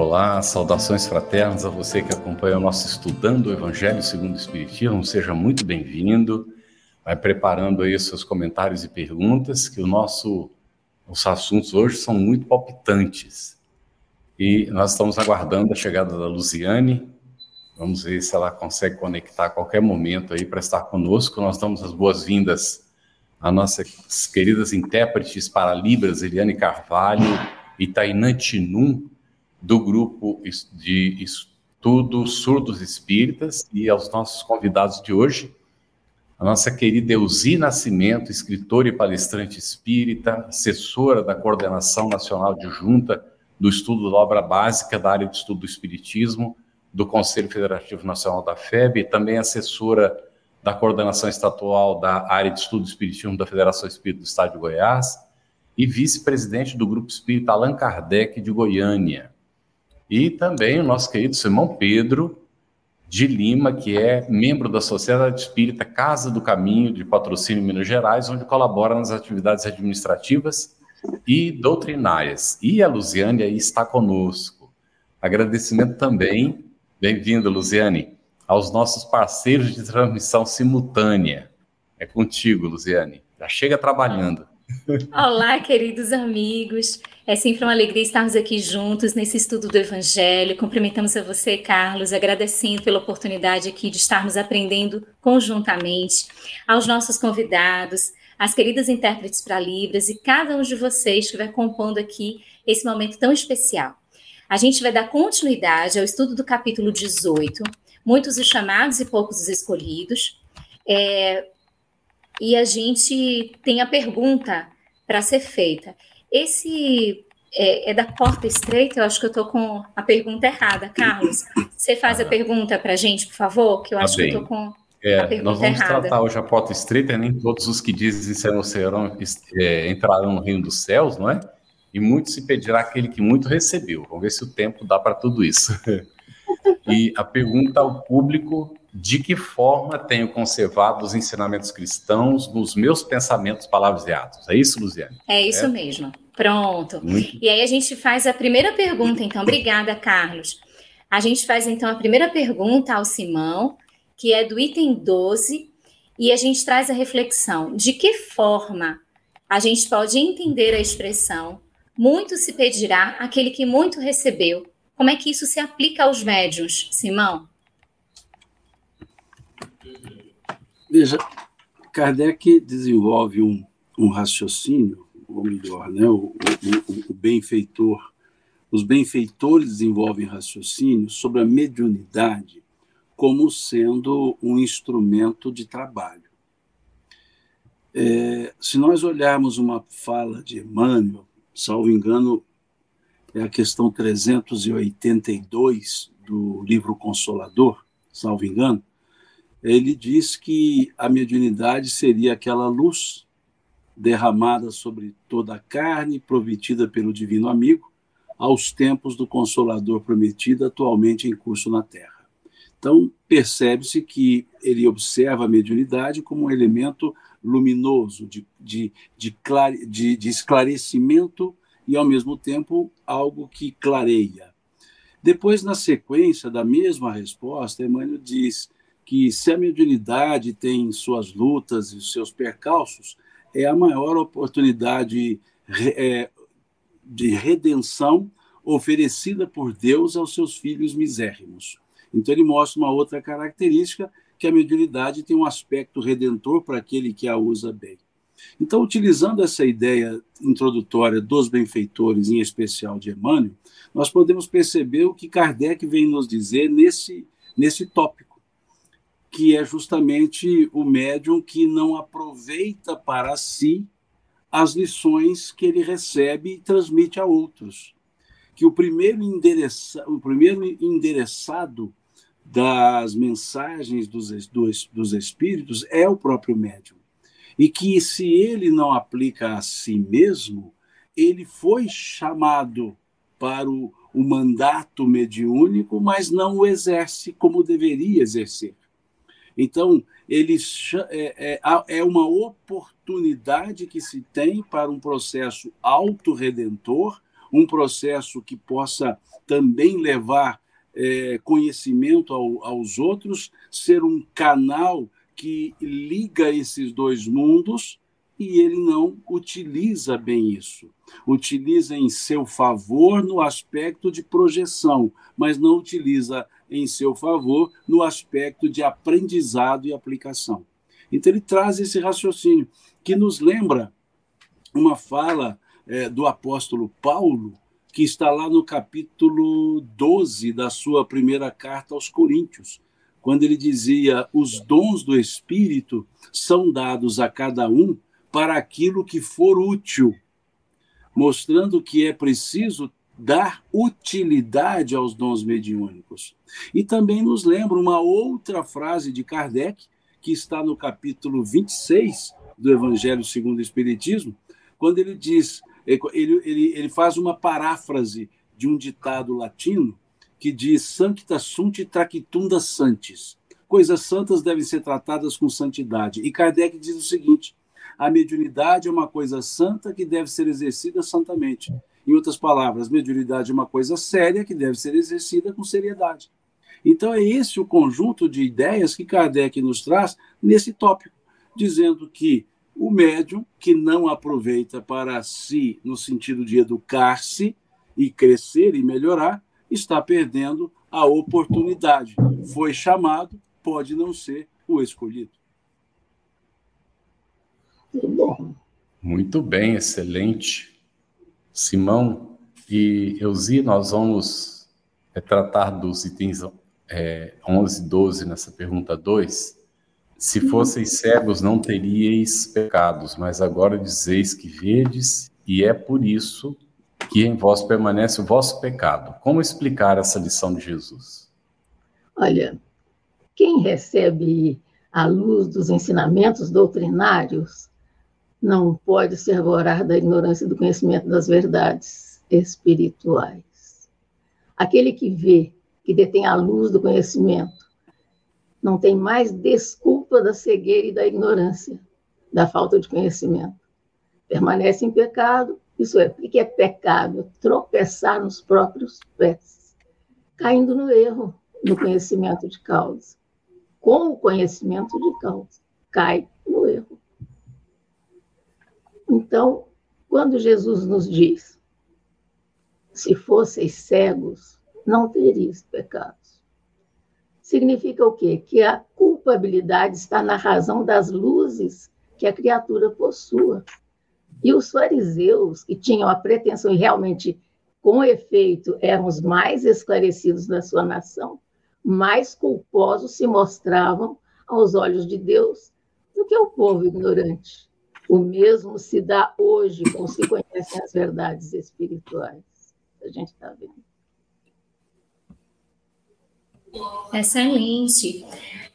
Olá, saudações fraternas a você que acompanha o nosso Estudando o Evangelho segundo o Espiritismo. Seja muito bem-vindo. Vai preparando aí seus comentários e perguntas, que o nosso, os assuntos hoje são muito palpitantes. E nós estamos aguardando a chegada da Luziane. Vamos ver se ela consegue conectar a qualquer momento aí para estar conosco. Nós damos as boas-vindas a nossas queridas intérpretes para Libras, Eliane Carvalho e Tainã Tinum, do grupo de estudo Surdos Espíritas e aos nossos convidados de hoje, a nossa querida Elzi Nascimento, escritora e palestrante espírita, assessora da Coordenação Nacional de Junta do Estudo da Obra Básica da área de Estudo do Espiritismo do Conselho Federativo Nacional da FEB, e também assessora da Coordenação Estatual da área de Estudo do Espiritismo da Federação Espírita do Estado de Goiás e vice-presidente do Grupo Espírita Allan Kardec de Goiânia. E também o nosso querido Simão Pedro de Lima, que é membro da Sociedade Espírita Casa do Caminho de Patrocínio Minas Gerais, onde colabora nas atividades administrativas e doutrinárias. E a Luziane aí está conosco. Agradecimento também, bem-vindo, Luziane, aos nossos parceiros de transmissão simultânea. É contigo, Luziane. Já chega trabalhando. Olá, queridos amigos. É sempre uma alegria estarmos aqui juntos nesse estudo do Evangelho. Cumprimentamos a você, Carlos, agradecendo pela oportunidade aqui de estarmos aprendendo conjuntamente, aos nossos convidados, às queridas intérpretes para Libras e cada um de vocês que vai compondo aqui esse momento tão especial. A gente vai dar continuidade ao estudo do capítulo 18, muitos os chamados e poucos os escolhidos. É, e a gente tem a pergunta para ser feita. Esse é, é, da porta estreita, eu acho que eu estou com a pergunta errada. Carlos, você faz a ah. pergunta para a gente, por favor, que eu tá acho bem. que eu estou com é, a pergunta nós vamos errada. tratar hoje a porta estreita, nem todos os que dizem serão, serão é, entrarão no reino dos céus, não é? E muito se pedirá aquele que muito recebeu. Vamos ver se o tempo dá para tudo isso. e a pergunta ao público de que forma tenho conservado os ensinamentos cristãos nos meus pensamentos, palavras e atos. É isso, Luziane? É isso é? mesmo. Pronto. Muito. E aí a gente faz a primeira pergunta, então. Obrigada, Carlos. A gente faz, então, a primeira pergunta ao Simão, que é do item 12, e a gente traz a reflexão. De que forma a gente pode entender a expressão muito se pedirá aquele que muito recebeu? Como é que isso se aplica aos médiuns, Simão? Veja, Kardec desenvolve um, um raciocínio, ou melhor, né, o, o, o benfeitor, os benfeitores desenvolvem raciocínio sobre a mediunidade como sendo um instrumento de trabalho. É, se nós olharmos uma fala de Emmanuel, salvo engano, é a questão 382 do livro Consolador, salvo engano, ele diz que a mediunidade seria aquela luz derramada sobre toda a carne, prometida pelo divino amigo, aos tempos do Consolador prometido, atualmente em curso na Terra. Então, percebe-se que ele observa a mediunidade como um elemento luminoso, de, de, de, de esclarecimento e, ao mesmo tempo, algo que clareia. Depois, na sequência da mesma resposta, Emmanuel diz que se a mediunidade tem suas lutas e seus percalços, é a maior oportunidade é, de redenção oferecida por Deus aos seus filhos misérrimos. Então ele mostra uma outra característica que a mediunidade tem um aspecto redentor para aquele que a usa bem. Então, utilizando essa ideia introdutória dos benfeitores, em especial de Emmanuel, nós podemos perceber o que Kardec vem nos dizer nesse, nesse tópico que é justamente o médium que não aproveita para si as lições que ele recebe e transmite a outros. Que o primeiro, endereça, o primeiro endereçado das mensagens dos, dos, dos espíritos é o próprio médium. E que se ele não aplica a si mesmo, ele foi chamado para o, o mandato mediúnico, mas não o exerce como deveria exercer. Então, ele é, é, é uma oportunidade que se tem para um processo autorredentor, um processo que possa também levar é, conhecimento ao, aos outros, ser um canal que liga esses dois mundos e ele não utiliza bem isso. Utiliza em seu favor no aspecto de projeção, mas não utiliza em seu favor no aspecto de aprendizado e aplicação. Então, ele traz esse raciocínio que nos lembra uma fala é, do apóstolo Paulo, que está lá no capítulo 12 da sua primeira carta aos Coríntios, quando ele dizia: os dons do Espírito são dados a cada um para aquilo que for útil, mostrando que é preciso dar utilidade aos dons mediúnicos. E também nos lembra uma outra frase de Kardec, que está no capítulo 26 do Evangelho segundo o Espiritismo, quando ele diz, ele, ele, ele faz uma paráfrase de um ditado latino que diz Sancta sunt tractunda santis. Coisas santas devem ser tratadas com santidade. E Kardec diz o seguinte: a mediunidade é uma coisa santa que deve ser exercida santamente. Em outras palavras, mediunidade é uma coisa séria que deve ser exercida com seriedade. Então, é esse o conjunto de ideias que Kardec nos traz nesse tópico, dizendo que o médium que não aproveita para si, no sentido de educar-se e crescer e melhorar, está perdendo a oportunidade. Foi chamado, pode não ser o escolhido. Muito bem, excelente. Simão e Eusi, nós vamos tratar dos itens é, 11 e 12 nessa pergunta 2. Se fosseis cegos, não teríeis pecados, mas agora dizeis que vedes, e é por isso que em vós permanece o vosso pecado. Como explicar essa lição de Jesus? Olha, quem recebe a luz dos ensinamentos doutrinários não pode se arvorar da ignorância do conhecimento das verdades espirituais. Aquele que vê, que detém a luz do conhecimento, não tem mais desculpa da cegueira e da ignorância, da falta de conhecimento. Permanece em pecado, isso é, o que é pecado? Tropeçar nos próprios pés, caindo no erro, no conhecimento de causa. Com o conhecimento de causa, cai no erro. Então, quando Jesus nos diz: se fosseis cegos, não teríeis pecados. Significa o quê? Que a culpabilidade está na razão das luzes que a criatura possua. E os fariseus, que tinham a pretensão e realmente, com efeito, eram os mais esclarecidos da sua nação, mais culposos se mostravam aos olhos de Deus do que o povo ignorante. O mesmo se dá hoje com os que conhecem as verdades espirituais. A gente está vendo. Excelente.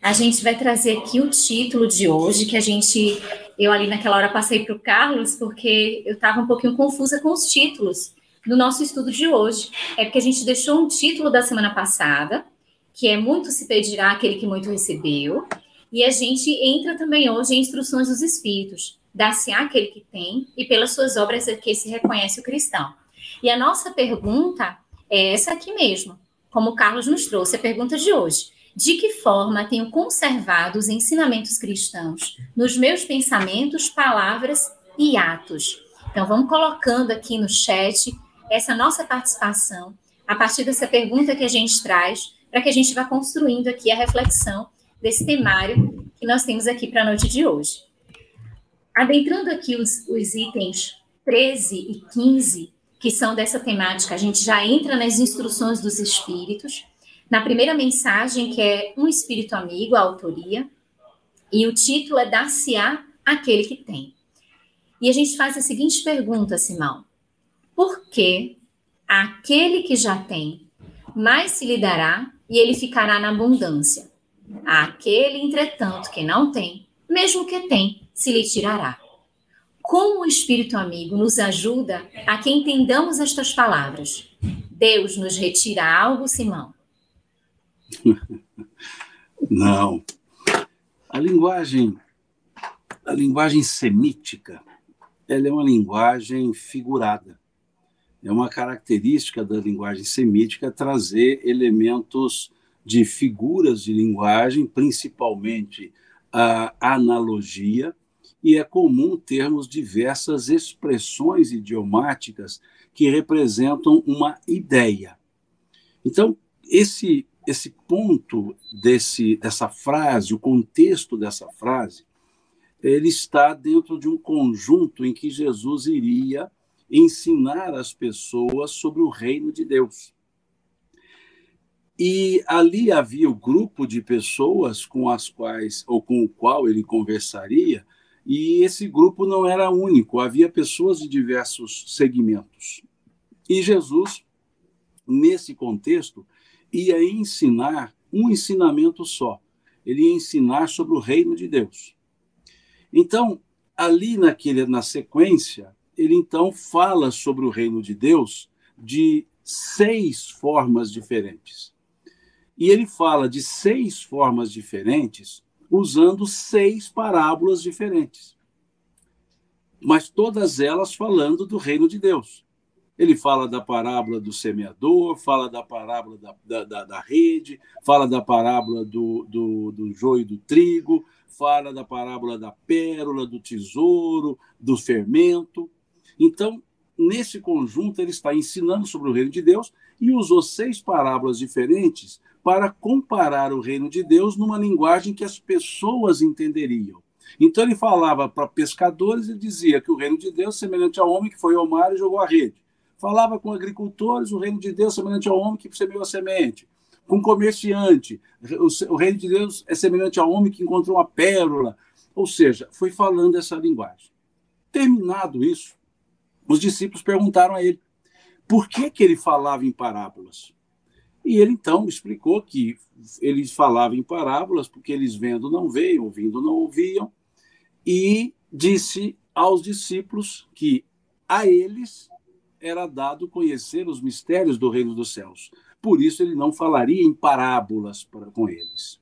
A gente vai trazer aqui o título de hoje, que a gente, eu ali naquela hora passei para o Carlos, porque eu estava um pouquinho confusa com os títulos do nosso estudo de hoje. É porque a gente deixou um título da semana passada, que é Muito se pedirá aquele que muito recebeu, e a gente entra também hoje em Instruções dos Espíritos dá-se aquele que tem, e pelas suas obras é que se reconhece o cristão. E a nossa pergunta é essa aqui mesmo, como o Carlos nos trouxe, a pergunta de hoje. De que forma tenho conservado os ensinamentos cristãos nos meus pensamentos, palavras e atos? Então, vamos colocando aqui no chat essa nossa participação, a partir dessa pergunta que a gente traz, para que a gente vá construindo aqui a reflexão desse temário que nós temos aqui para a noite de hoje. Adentrando aqui os, os itens 13 e 15, que são dessa temática, a gente já entra nas instruções dos espíritos. Na primeira mensagem, que é Um Espírito Amigo, a autoria, e o título é Dar-se-á aquele que tem. E a gente faz a seguinte pergunta, Simão: Por que aquele que já tem mais se lhe dará e ele ficará na abundância. Aquele, entretanto, que não tem, mesmo que tem, se lhe tirará. Como o Espírito amigo nos ajuda a que entendamos estas palavras? Deus nos retira algo, Simão? Não. A linguagem, a linguagem semítica, ela é uma linguagem figurada. É uma característica da linguagem semítica trazer elementos de figuras de linguagem, principalmente a analogia, e é comum termos diversas expressões idiomáticas que representam uma ideia. Então, esse esse ponto desse dessa frase, o contexto dessa frase, ele está dentro de um conjunto em que Jesus iria ensinar as pessoas sobre o reino de Deus. E ali havia o grupo de pessoas com as quais ou com o qual ele conversaria, e esse grupo não era único, havia pessoas de diversos segmentos. E Jesus, nesse contexto, ia ensinar um ensinamento só. Ele ia ensinar sobre o reino de Deus. Então, ali naquele, na sequência, ele então fala sobre o reino de Deus de seis formas diferentes. E ele fala de seis formas diferentes usando seis parábolas diferentes. Mas todas elas falando do reino de Deus. Ele fala da parábola do semeador, fala da parábola da, da, da rede, fala da parábola do, do, do joio e do trigo, fala da parábola da pérola, do tesouro, do fermento. Então, nesse conjunto, ele está ensinando sobre o reino de Deus e usou seis parábolas diferentes para comparar o reino de Deus numa linguagem que as pessoas entenderiam. Então ele falava para pescadores e dizia que o reino de Deus é semelhante ao homem que foi ao mar e jogou a rede. Falava com agricultores, o reino de Deus é semelhante ao homem que semeou a semente. Com comerciante, o reino de Deus é semelhante ao homem que encontrou uma pérola. Ou seja, foi falando essa linguagem. Terminado isso, os discípulos perguntaram a ele por que, que ele falava em parábolas. E ele então explicou que eles falavam em parábolas porque eles vendo não veem, ouvindo não ouviam, e disse aos discípulos que a eles era dado conhecer os mistérios do reino dos céus. Por isso ele não falaria em parábolas para, com eles.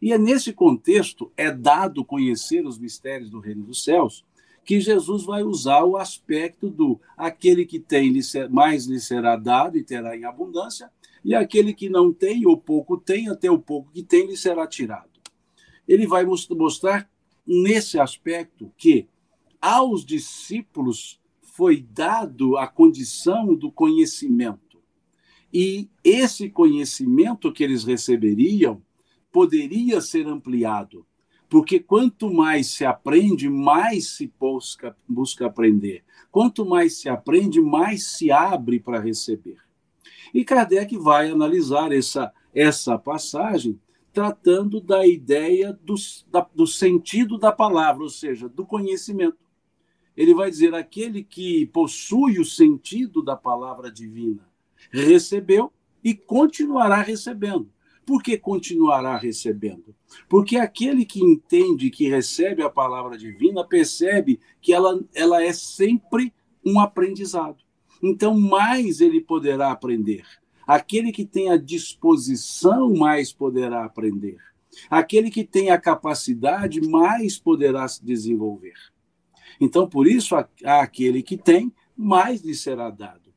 E é nesse contexto é dado conhecer os mistérios do reino dos céus que Jesus vai usar o aspecto do aquele que tem mais lhe será dado e terá em abundância, e aquele que não tem ou pouco tem, até o pouco que tem lhe será tirado. Ele vai mostrar nesse aspecto que aos discípulos foi dado a condição do conhecimento. E esse conhecimento que eles receberiam poderia ser ampliado, porque quanto mais se aprende, mais se busca, busca aprender. Quanto mais se aprende, mais se abre para receber. E Kardec vai analisar essa, essa passagem tratando da ideia do, da, do sentido da palavra, ou seja, do conhecimento. Ele vai dizer: aquele que possui o sentido da palavra divina recebeu e continuará recebendo. Por que continuará recebendo? Porque aquele que entende, que recebe a palavra divina, percebe que ela, ela é sempre um aprendizado. Então, mais ele poderá aprender. Aquele que tem a disposição, mais poderá aprender. Aquele que tem a capacidade, mais poderá se desenvolver. Então, por isso, aquele que tem, mais lhe será dado.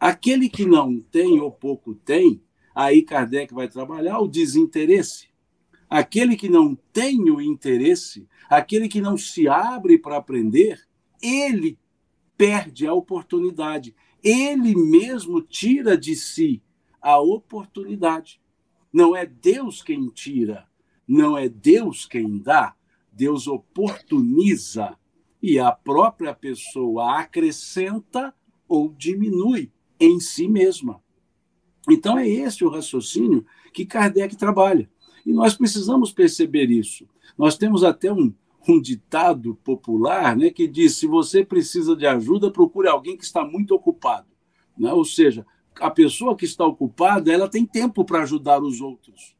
Aquele que não tem ou pouco tem, aí Kardec vai trabalhar o desinteresse. Aquele que não tem o interesse, aquele que não se abre para aprender, ele perde a oportunidade. Ele mesmo tira de si a oportunidade. Não é Deus quem tira, não é Deus quem dá, Deus oportuniza e a própria pessoa acrescenta ou diminui em si mesma. Então é esse o raciocínio que Kardec trabalha. E nós precisamos perceber isso. Nós temos até um, um ditado popular né, que diz: se você precisa de ajuda, procure alguém que está muito ocupado. Né? Ou seja, a pessoa que está ocupada, ela tem tempo para ajudar os outros,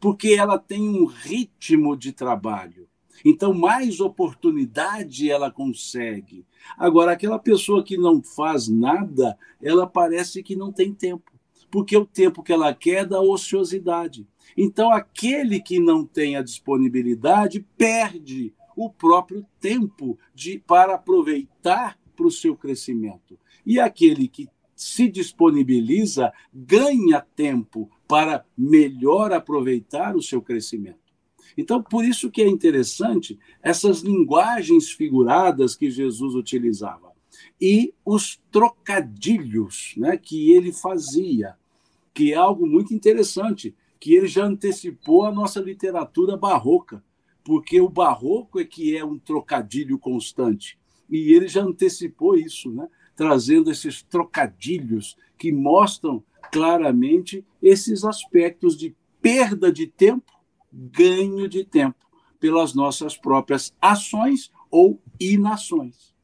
porque ela tem um ritmo de trabalho. Então, mais oportunidade ela consegue. Agora, aquela pessoa que não faz nada, ela parece que não tem tempo, porque o tempo que ela quer é da ociosidade. Então, aquele que não tem a disponibilidade perde o próprio tempo de, para aproveitar para o seu crescimento. E aquele que se disponibiliza ganha tempo para melhor aproveitar o seu crescimento. Então, por isso que é interessante essas linguagens figuradas que Jesus utilizava e os trocadilhos né, que ele fazia, que é algo muito interessante, que ele já antecipou a nossa literatura barroca, porque o barroco é que é um trocadilho constante, e ele já antecipou isso, né, trazendo esses trocadilhos que mostram claramente esses aspectos de perda de tempo ganho de tempo pelas nossas próprias ações ou inações.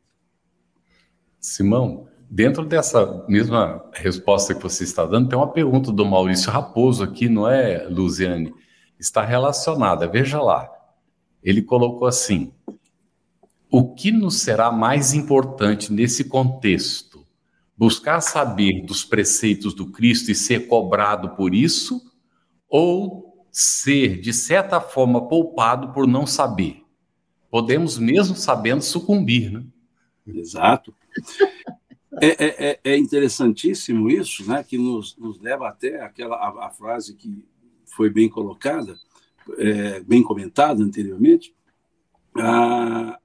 Simão, dentro dessa mesma resposta que você está dando, tem uma pergunta do Maurício Raposo aqui, não é, Luziane? Está relacionada, veja lá. Ele colocou assim: o que nos será mais importante nesse contexto? Buscar saber dos preceitos do Cristo e ser cobrado por isso? Ou ser, de certa forma, poupado por não saber. Podemos, mesmo sabendo, sucumbir, né? Exato. É, é, é, é interessantíssimo isso, né? Que nos, nos leva até aquela a, a frase que foi bem colocada, é, bem comentada anteriormente, a,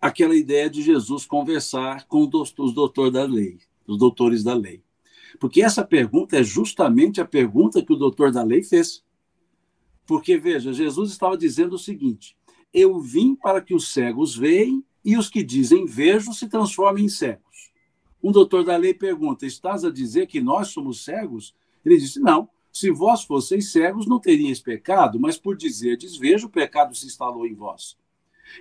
aquela ideia de Jesus conversar com os, os doutores da lei, os doutores da lei. Porque essa pergunta é justamente a pergunta que o doutor da lei fez. Porque, veja, Jesus estava dizendo o seguinte: Eu vim para que os cegos veem e os que dizem vejo se transformem em cegos. Um doutor da lei pergunta: Estás a dizer que nós somos cegos? Ele disse: Não. Se vós fosseis cegos, não teríeis pecado, mas por dizerdes vejo, o pecado se instalou em vós.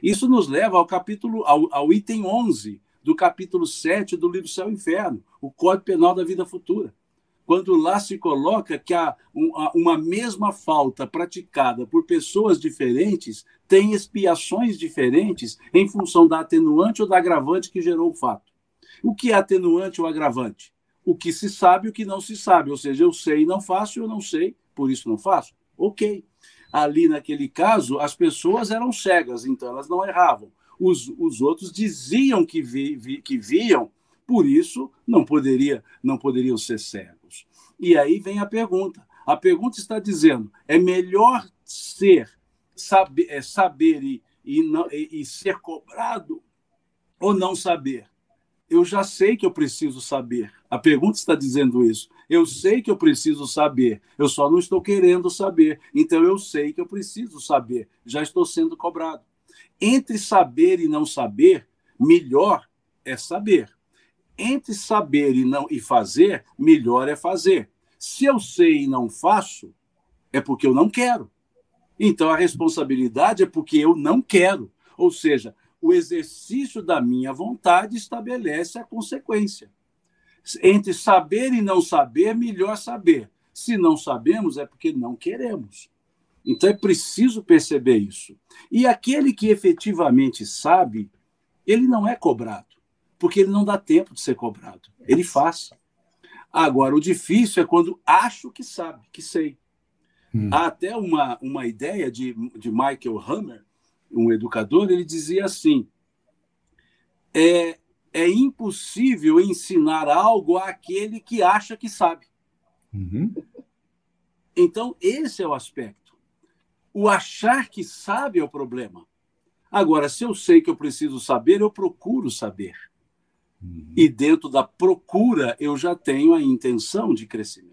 Isso nos leva ao capítulo, ao, ao item 11 do capítulo 7 do livro Céu e Inferno, o Código Penal da Vida Futura quando lá se coloca que a, uma mesma falta praticada por pessoas diferentes tem expiações diferentes em função da atenuante ou da agravante que gerou o fato. O que é atenuante ou agravante? O que se sabe e o que não se sabe. Ou seja, eu sei e não faço, eu não sei, por isso não faço. Ok. Ali, naquele caso, as pessoas eram cegas, então elas não erravam. Os, os outros diziam que, vi, vi, que viam, por isso não, poderia, não poderiam ser cegos. E aí vem a pergunta. A pergunta está dizendo: é melhor ser, saber, é, saber e, e, não, e, e ser cobrado ou não saber? Eu já sei que eu preciso saber. A pergunta está dizendo isso. Eu sei que eu preciso saber, eu só não estou querendo saber. Então eu sei que eu preciso saber. Já estou sendo cobrado. Entre saber e não saber, melhor é saber entre saber e não e fazer, melhor é fazer. Se eu sei e não faço, é porque eu não quero. Então a responsabilidade é porque eu não quero. Ou seja, o exercício da minha vontade estabelece a consequência. Entre saber e não saber, melhor saber. Se não sabemos, é porque não queremos. Então é preciso perceber isso. E aquele que efetivamente sabe, ele não é cobrado porque ele não dá tempo de ser cobrado. Ele faz. Agora, o difícil é quando acho que sabe, que sei. Hum. Há até uma, uma ideia de, de Michael Hammer, um educador, ele dizia assim: é, é impossível ensinar algo àquele que acha que sabe. Uhum. Então, esse é o aspecto. O achar que sabe é o problema. Agora, se eu sei que eu preciso saber, eu procuro saber. Uhum. E dentro da procura, eu já tenho a intenção de crescimento.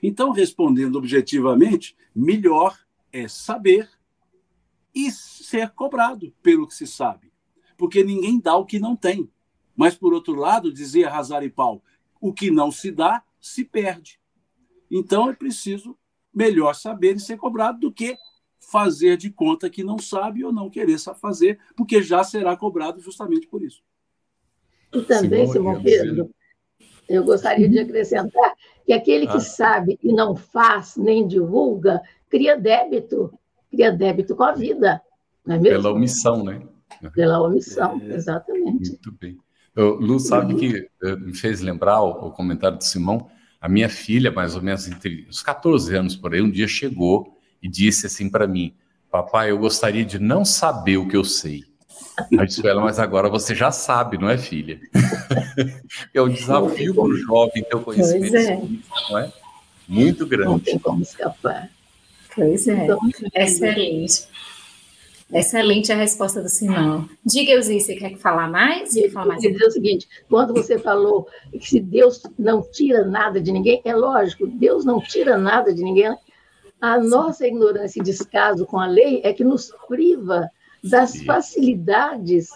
Então, respondendo objetivamente, melhor é saber e ser cobrado pelo que se sabe. Porque ninguém dá o que não tem. Mas, por outro lado, dizia Hazari Pau, o que não se dá, se perde. Então, é preciso melhor saber e ser cobrado do que fazer de conta que não sabe ou não querer fazer, porque já será cobrado justamente por isso. E também, Simão, Simão Pedro, Eu gostaria de acrescentar que aquele que ah. sabe e não faz nem divulga, cria débito, cria débito com a vida. Não é mesmo? Pela omissão, né? Pela omissão, é, exatamente. Muito bem. Eu, Lu, sabe que eh, me fez lembrar o, o, comentário do Simão? A minha filha, mais ou menos entre os 14 anos por aí, um dia chegou e disse assim para mim: Papai, eu gostaria de não saber o que eu sei. Eu disse ela, mas agora você já sabe, não é, filha? é um desafio para o jovem ter o conhecimento, é. não é? Muito grande. Não tem como escapar. Pois é, então, excelente. Excelente a resposta do Simão. Diga, Euzi, você quer falar mais? Eu falar mais? dizer o seguinte, quando você falou que se Deus não tira nada de ninguém, é lógico, Deus não tira nada de ninguém. A nossa ignorância e descaso com a lei é que nos priva das facilidades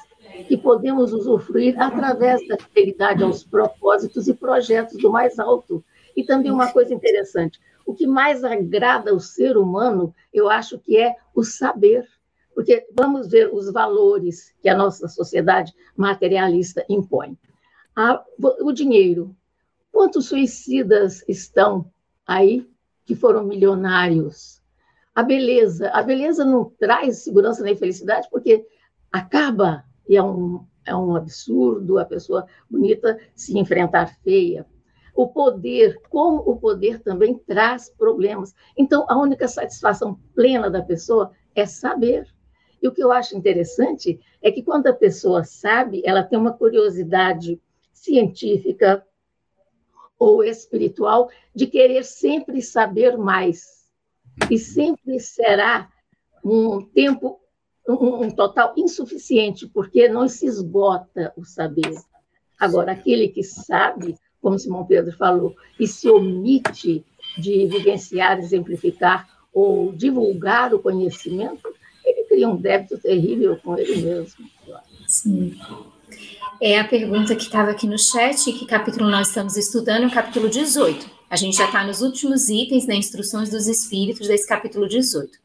que podemos usufruir através da fidelidade aos propósitos e projetos do mais alto. E também uma coisa interessante, o que mais agrada ao ser humano, eu acho que é o saber. Porque vamos ver os valores que a nossa sociedade materialista impõe. o dinheiro. Quantos suicidas estão aí que foram milionários? A beleza. A beleza não traz segurança nem felicidade, porque acaba, e é um, é um absurdo a pessoa bonita se enfrentar feia. O poder, como o poder também traz problemas. Então, a única satisfação plena da pessoa é saber. E o que eu acho interessante é que quando a pessoa sabe, ela tem uma curiosidade científica ou espiritual de querer sempre saber mais e sempre será um tempo, um, um total insuficiente, porque não se esgota o saber. Agora, aquele que sabe, como Simão Pedro falou, e se omite de vivenciar, exemplificar ou divulgar o conhecimento, ele cria um débito terrível com ele mesmo. Sim. É a pergunta que estava aqui no chat, que capítulo nós estamos estudando, o capítulo 18. A gente já está nos últimos itens da Instruções dos Espíritos desse capítulo 18.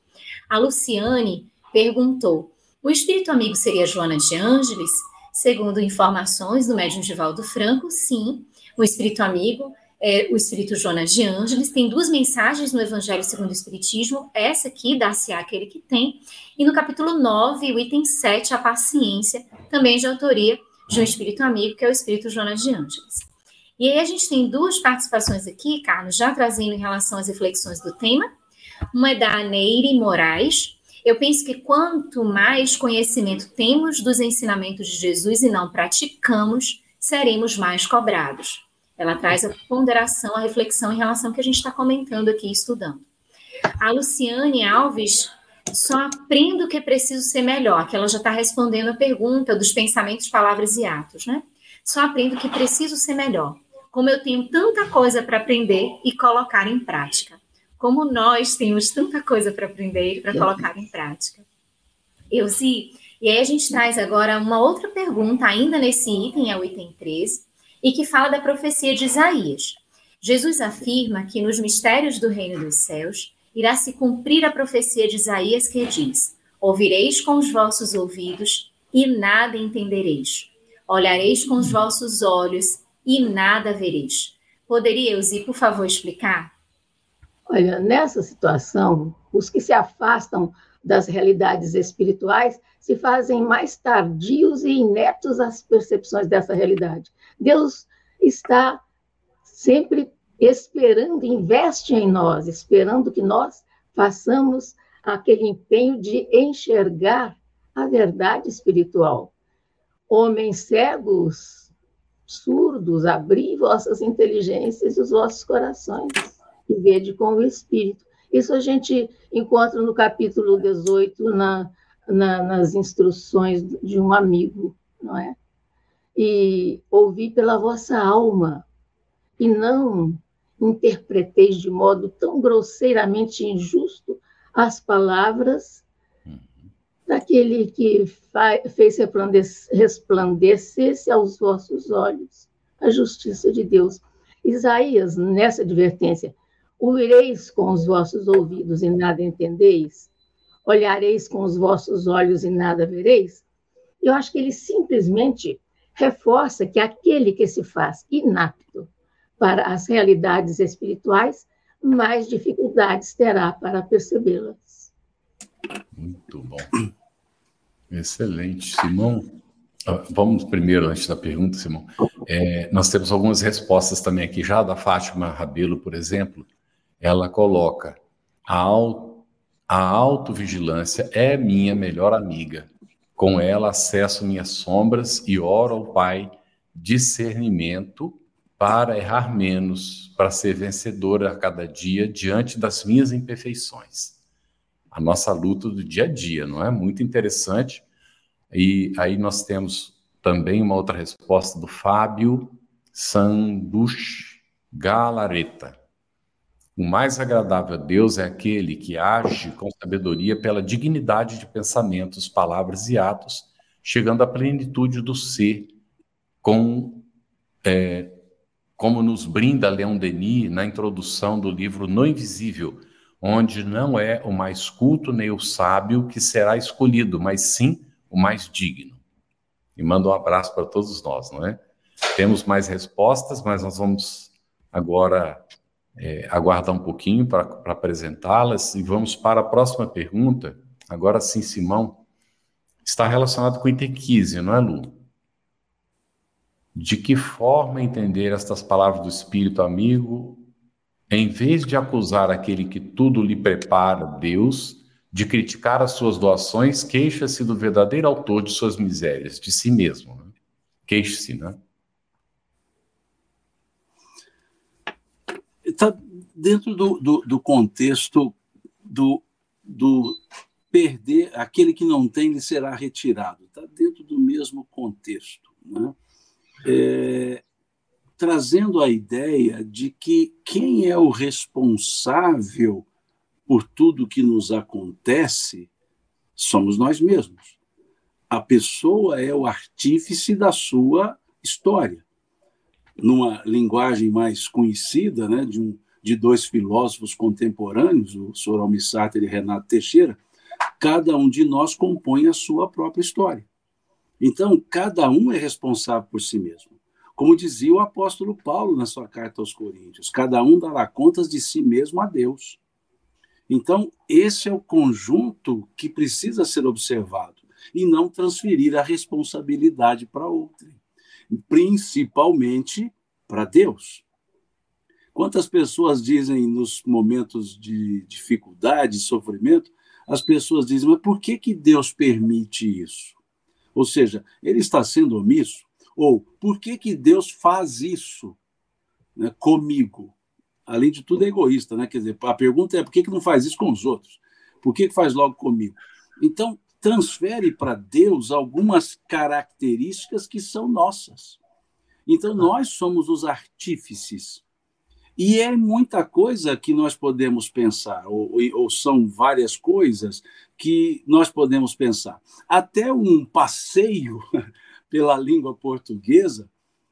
A Luciane perguntou: o espírito amigo seria Joana de Ângeles? Segundo informações do médium Divaldo Franco, sim. O espírito amigo é o espírito Joana de Ângeles. Tem duas mensagens no Evangelho segundo o Espiritismo, essa aqui, dá-se aquele que tem, e no capítulo 9, o item 7, a paciência, também de autoria de um espírito amigo, que é o espírito Joana de Ângeles. E aí a gente tem duas participações aqui, Carlos, já trazendo em relação às reflexões do tema. Uma é da Neire Moraes. Eu penso que quanto mais conhecimento temos dos ensinamentos de Jesus e não praticamos, seremos mais cobrados. Ela traz a ponderação, a reflexão em relação ao que a gente está comentando aqui, estudando. A Luciane Alves só aprendo que é preciso ser melhor, que ela já está respondendo a pergunta dos pensamentos, palavras e atos, né? Só aprendo que preciso ser melhor como eu tenho tanta coisa para aprender e colocar em prática. Como nós temos tanta coisa para aprender e para colocar em prática. Euzi, e aí a gente traz agora uma outra pergunta, ainda nesse item, é o item 13, e que fala da profecia de Isaías. Jesus afirma que nos mistérios do reino dos céus irá se cumprir a profecia de Isaías que diz: Ouvireis com os vossos ouvidos e nada entendereis. Olhareis com os vossos olhos e nada vereis. Poderia, Eusi, por favor, explicar? Olha, nessa situação, os que se afastam das realidades espirituais se fazem mais tardios e inetos às percepções dessa realidade. Deus está sempre esperando, investe em nós, esperando que nós façamos aquele empenho de enxergar a verdade espiritual. Homens cegos surdos, abri vossas inteligências e os vossos corações, e vede com o Espírito. Isso a gente encontra no capítulo 18, na, na, nas instruções de um amigo, não é? E ouvi pela vossa alma, e não interpreteis de modo tão grosseiramente injusto as palavras daquele que fez resplandecer-se aos vossos olhos a justiça de Deus. Isaías, nessa advertência, ouvireis com os vossos ouvidos e nada entendeis, olhareis com os vossos olhos e nada vereis. Eu acho que ele simplesmente reforça que aquele que se faz inapto para as realidades espirituais, mais dificuldades terá para percebê-las. Muito bom. Excelente. Simão, ah, vamos primeiro, antes da pergunta, Simão. É, nós temos algumas respostas também aqui, já da Fátima Rabelo, por exemplo. Ela coloca: a, auto, a autovigilância é minha melhor amiga. Com ela acesso minhas sombras e oro ao Pai discernimento para errar menos, para ser vencedora a cada dia diante das minhas imperfeições. A nossa luta do dia a dia, não é? Muito interessante. E aí nós temos também uma outra resposta do Fábio Sanduch Galareta. O mais agradável a Deus é aquele que age com sabedoria pela dignidade de pensamentos, palavras e atos, chegando à plenitude do ser, com, é, como nos brinda Leon Denis na introdução do livro No Invisível, onde não é o mais culto nem o sábio que será escolhido, mas sim o mais digno. E manda um abraço para todos nós, não é? Temos mais respostas, mas nós vamos agora é, aguardar um pouquinho para apresentá-las e vamos para a próxima pergunta. Agora sim, Simão, está relacionado com Itequise, não é, Lu? De que forma entender estas palavras do Espírito amigo, em vez de acusar aquele que tudo lhe prepara, Deus, de criticar as suas doações, queixa-se do verdadeiro autor de suas misérias, de si mesmo. Né? Queixe-se, né? Está dentro do, do, do, contexto do, do perder, aquele que não tem, ele será retirado. Está dentro do mesmo contexto. Né? É, trazendo a ideia de que quem é o responsável por tudo que nos acontece somos nós mesmos. A pessoa é o artífice da sua história numa linguagem mais conhecida, né, de, um, de dois filósofos contemporâneos, o Sr. Almir Sater e Renato Teixeira, cada um de nós compõe a sua própria história. Então, cada um é responsável por si mesmo. Como dizia o apóstolo Paulo na sua carta aos Coríntios, cada um dará contas de si mesmo a Deus. Então, esse é o conjunto que precisa ser observado e não transferir a responsabilidade para outrem principalmente para Deus. Quantas pessoas dizem nos momentos de dificuldade, sofrimento, as pessoas dizem, mas por que, que Deus permite isso? Ou seja, ele está sendo omisso? Ou por que, que Deus faz isso né, comigo? Além de tudo, é egoísta, né? Quer dizer, a pergunta é por que, que não faz isso com os outros? Por que, que faz logo comigo? Então, transfere para Deus algumas características que são nossas. Então, nós somos os artífices. E é muita coisa que nós podemos pensar, ou, ou, são várias coisas que nós podemos pensar. Até um passeio pela língua portuguesa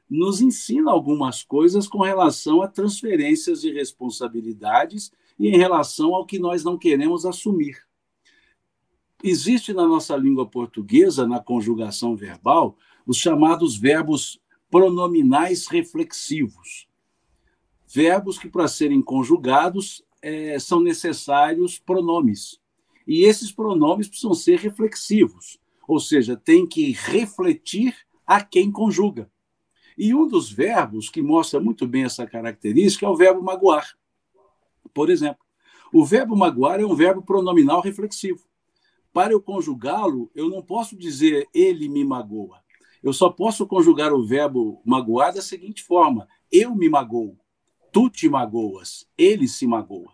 nos ensina algumas coisas com relação a transferências de responsabilidades e em relação ao que nós não queremos assumir. Existe na nossa língua portuguesa, na conjugação verbal, os chamados verbos pronominais reflexivos. Verbos que, para serem conjugados, é, são necessários pronomes. E esses pronomes precisam ser reflexivos, ou seja, tem que refletir a quem conjuga. E um dos verbos que mostra muito bem essa característica é o verbo magoar. Por exemplo, o verbo magoar é um verbo pronominal reflexivo para eu conjugá-lo, eu não posso dizer ele me magoa. Eu só posso conjugar o verbo magoar da seguinte forma: eu me magoo, tu te magoas, ele se magoa.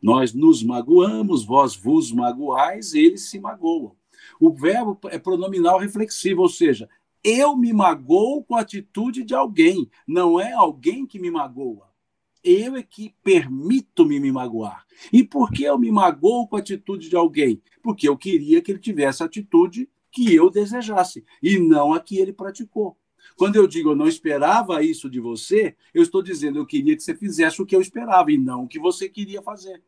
Nós nos magoamos, vós vos magoais, eles se magoam. O verbo é pronominal reflexivo, ou seja, eu me magoo com a atitude de alguém, não é alguém que me magoa eu é que permito-me me magoar. E por que eu me magoo com a atitude de alguém? Porque eu queria que ele tivesse a atitude que eu desejasse e não a que ele praticou. Quando eu digo eu não esperava isso de você, eu estou dizendo eu queria que você fizesse o que eu esperava e não o que você queria fazer.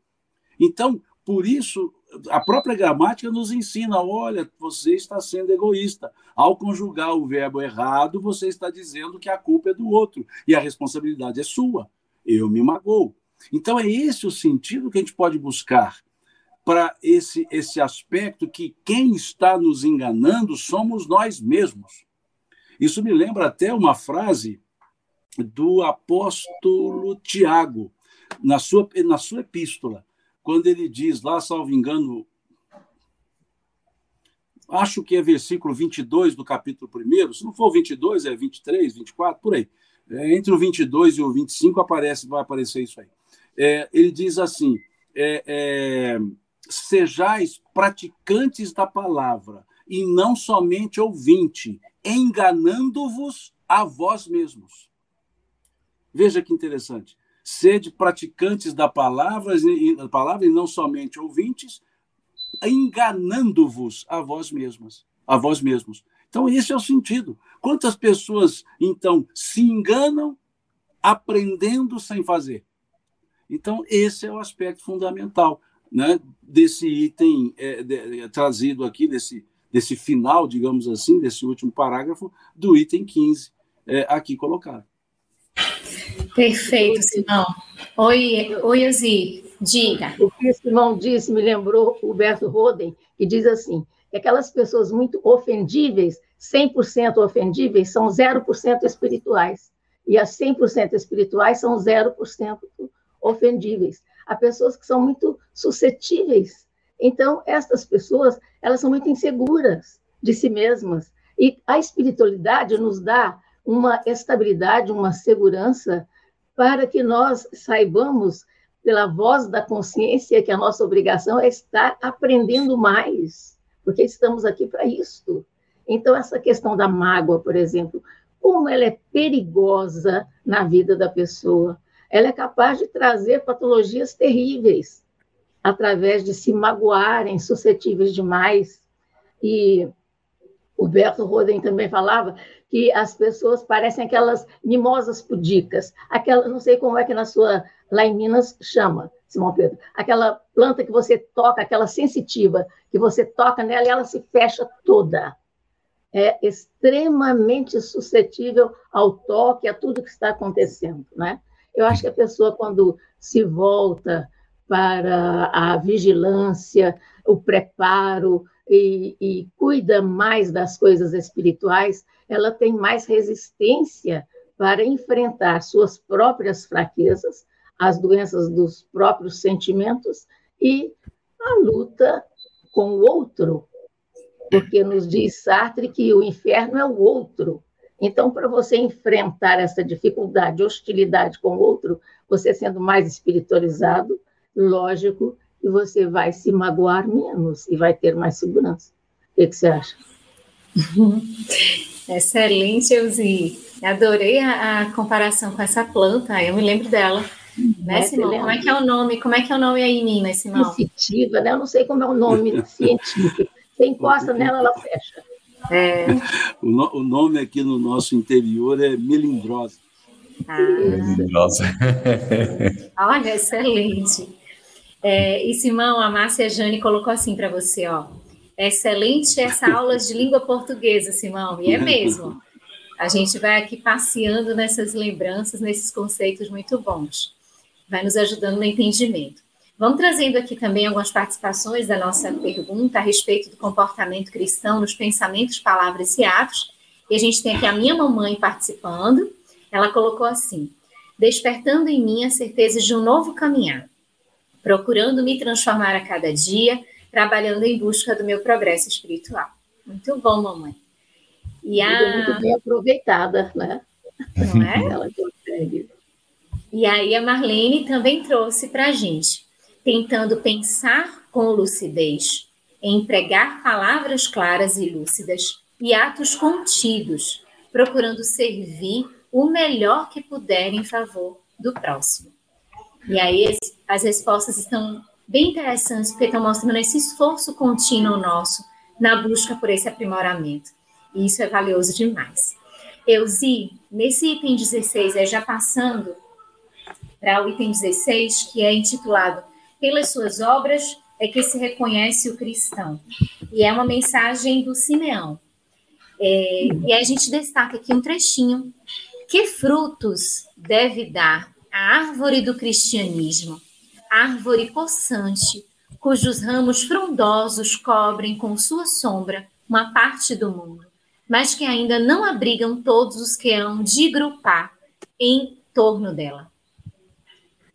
Então, por isso, a própria gramática nos ensina: olha, você está sendo egoísta. Ao conjugar o verbo errado, você está dizendo que a culpa é do outro e a responsabilidade é sua. Eu me magoo. Então, é esse o sentido que a gente pode buscar para esse, esse aspecto que quem está nos enganando somos nós mesmos. Isso me lembra até uma frase do apóstolo Tiago, na sua, na sua epístola quando ele diz lá, salvo engano, acho que é versículo 22 do capítulo 1, se não for 22, é 23, 24, por aí. É, entre o 22 e o 25 aparece, vai aparecer isso aí. É, ele diz assim: é, é, sejais praticantes da palavra e não somente ouvinte, enganando-vos a vós mesmos. Veja que interessante sede praticantes da palavra, da palavra e não somente ouvintes, enganando-vos a vós mesmas, a vós mesmos. Então esse é o sentido. Quantas pessoas então se enganam aprendendo sem fazer? Então esse é o aspecto fundamental, né, desse item é, de, é, trazido aqui desse desse final, digamos assim, desse último parágrafo do item 15 é, aqui colocado. Perfeito, Simão. Oi, oi, Azi, diga. O que Simão disse me lembrou o Berto Roden, que diz assim, que aquelas pessoas muito ofendíveis, 100% ofendíveis, são 0% espirituais. E as 100% espirituais são 0% ofendíveis. Há pessoas que são muito suscetíveis. Então, estas pessoas, elas são muito inseguras de si mesmas. E a espiritualidade nos dá uma estabilidade, uma segurança, para que nós saibamos, pela voz da consciência, que a nossa obrigação é estar aprendendo mais, porque estamos aqui para isso. Então, essa questão da mágoa, por exemplo, como ela é perigosa na vida da pessoa, ela é capaz de trazer patologias terríveis através de se magoarem, suscetíveis demais. E o Berto Roden também falava que as pessoas parecem aquelas mimosas pudicas, aquela, não sei como é que na sua, lá em Minas chama, Simão Pedro, aquela planta que você toca, aquela sensitiva, que você toca nela e ela se fecha toda. É extremamente suscetível ao toque, a tudo que está acontecendo, né? Eu acho que a pessoa, quando se volta para a vigilância, o preparo, e, e cuida mais das coisas espirituais, ela tem mais resistência para enfrentar suas próprias fraquezas, as doenças dos próprios sentimentos e a luta com o outro, porque nos diz Sartre que o inferno é o outro. Então, para você enfrentar essa dificuldade, hostilidade com o outro, você sendo mais espiritualizado, lógico e você vai se magoar menos e vai ter mais segurança. O que, que você acha? Excelente, Elzi. Adorei a, a, comparação com essa planta, eu me lembro dela. Né, é, Simão? Como é que é o nome? Como é que é o nome aí em Minas, Simão? Sensitiva, né? Eu não sei como é o nome científico. Você encosta nela, ela fecha. É. O, no, o, nome aqui no nosso interior é melindrosa. Ah. Melindrosa. Olha, excelente. É, e Simão, a Márcia Jane colocou assim para você, ó. Excelente essa aula de língua portuguesa, Simão, e é mesmo. A gente vai aqui passeando nessas lembranças, nesses conceitos muito bons. Vai nos ajudando no entendimento. Vamos trazendo aqui também algumas participações da nossa pergunta a respeito do comportamento cristão nos pensamentos, palavras e atos. E a gente tem aqui a minha mamãe participando. Ela colocou assim: despertando em mim a certeza de um novo caminhar procurando me transformar a cada dia, trabalhando em busca do meu progresso espiritual. Muito bom, mamãe. E a... Muito bem aproveitada, né? Não é? Ela consegue. E aí a Marlene também trouxe para a gente, tentando pensar com lucidez, empregar palavras claras e lúcidas e atos contidos, procurando servir o melhor que puder em favor do próximo. E aí as respostas estão bem interessantes, porque estão mostrando esse esforço contínuo nosso na busca por esse aprimoramento. E isso é valioso demais. Euzi, nesse item 16, é já passando para o item 16, que é intitulado Pelas suas obras é que se reconhece o cristão. E é uma mensagem do Simeão. É, e a gente destaca aqui um trechinho. Que frutos deve dar a árvore do cristianismo? Árvore possante, cujos ramos frondosos cobrem com sua sombra uma parte do mundo, mas que ainda não abrigam todos os que hão de grupar em torno dela.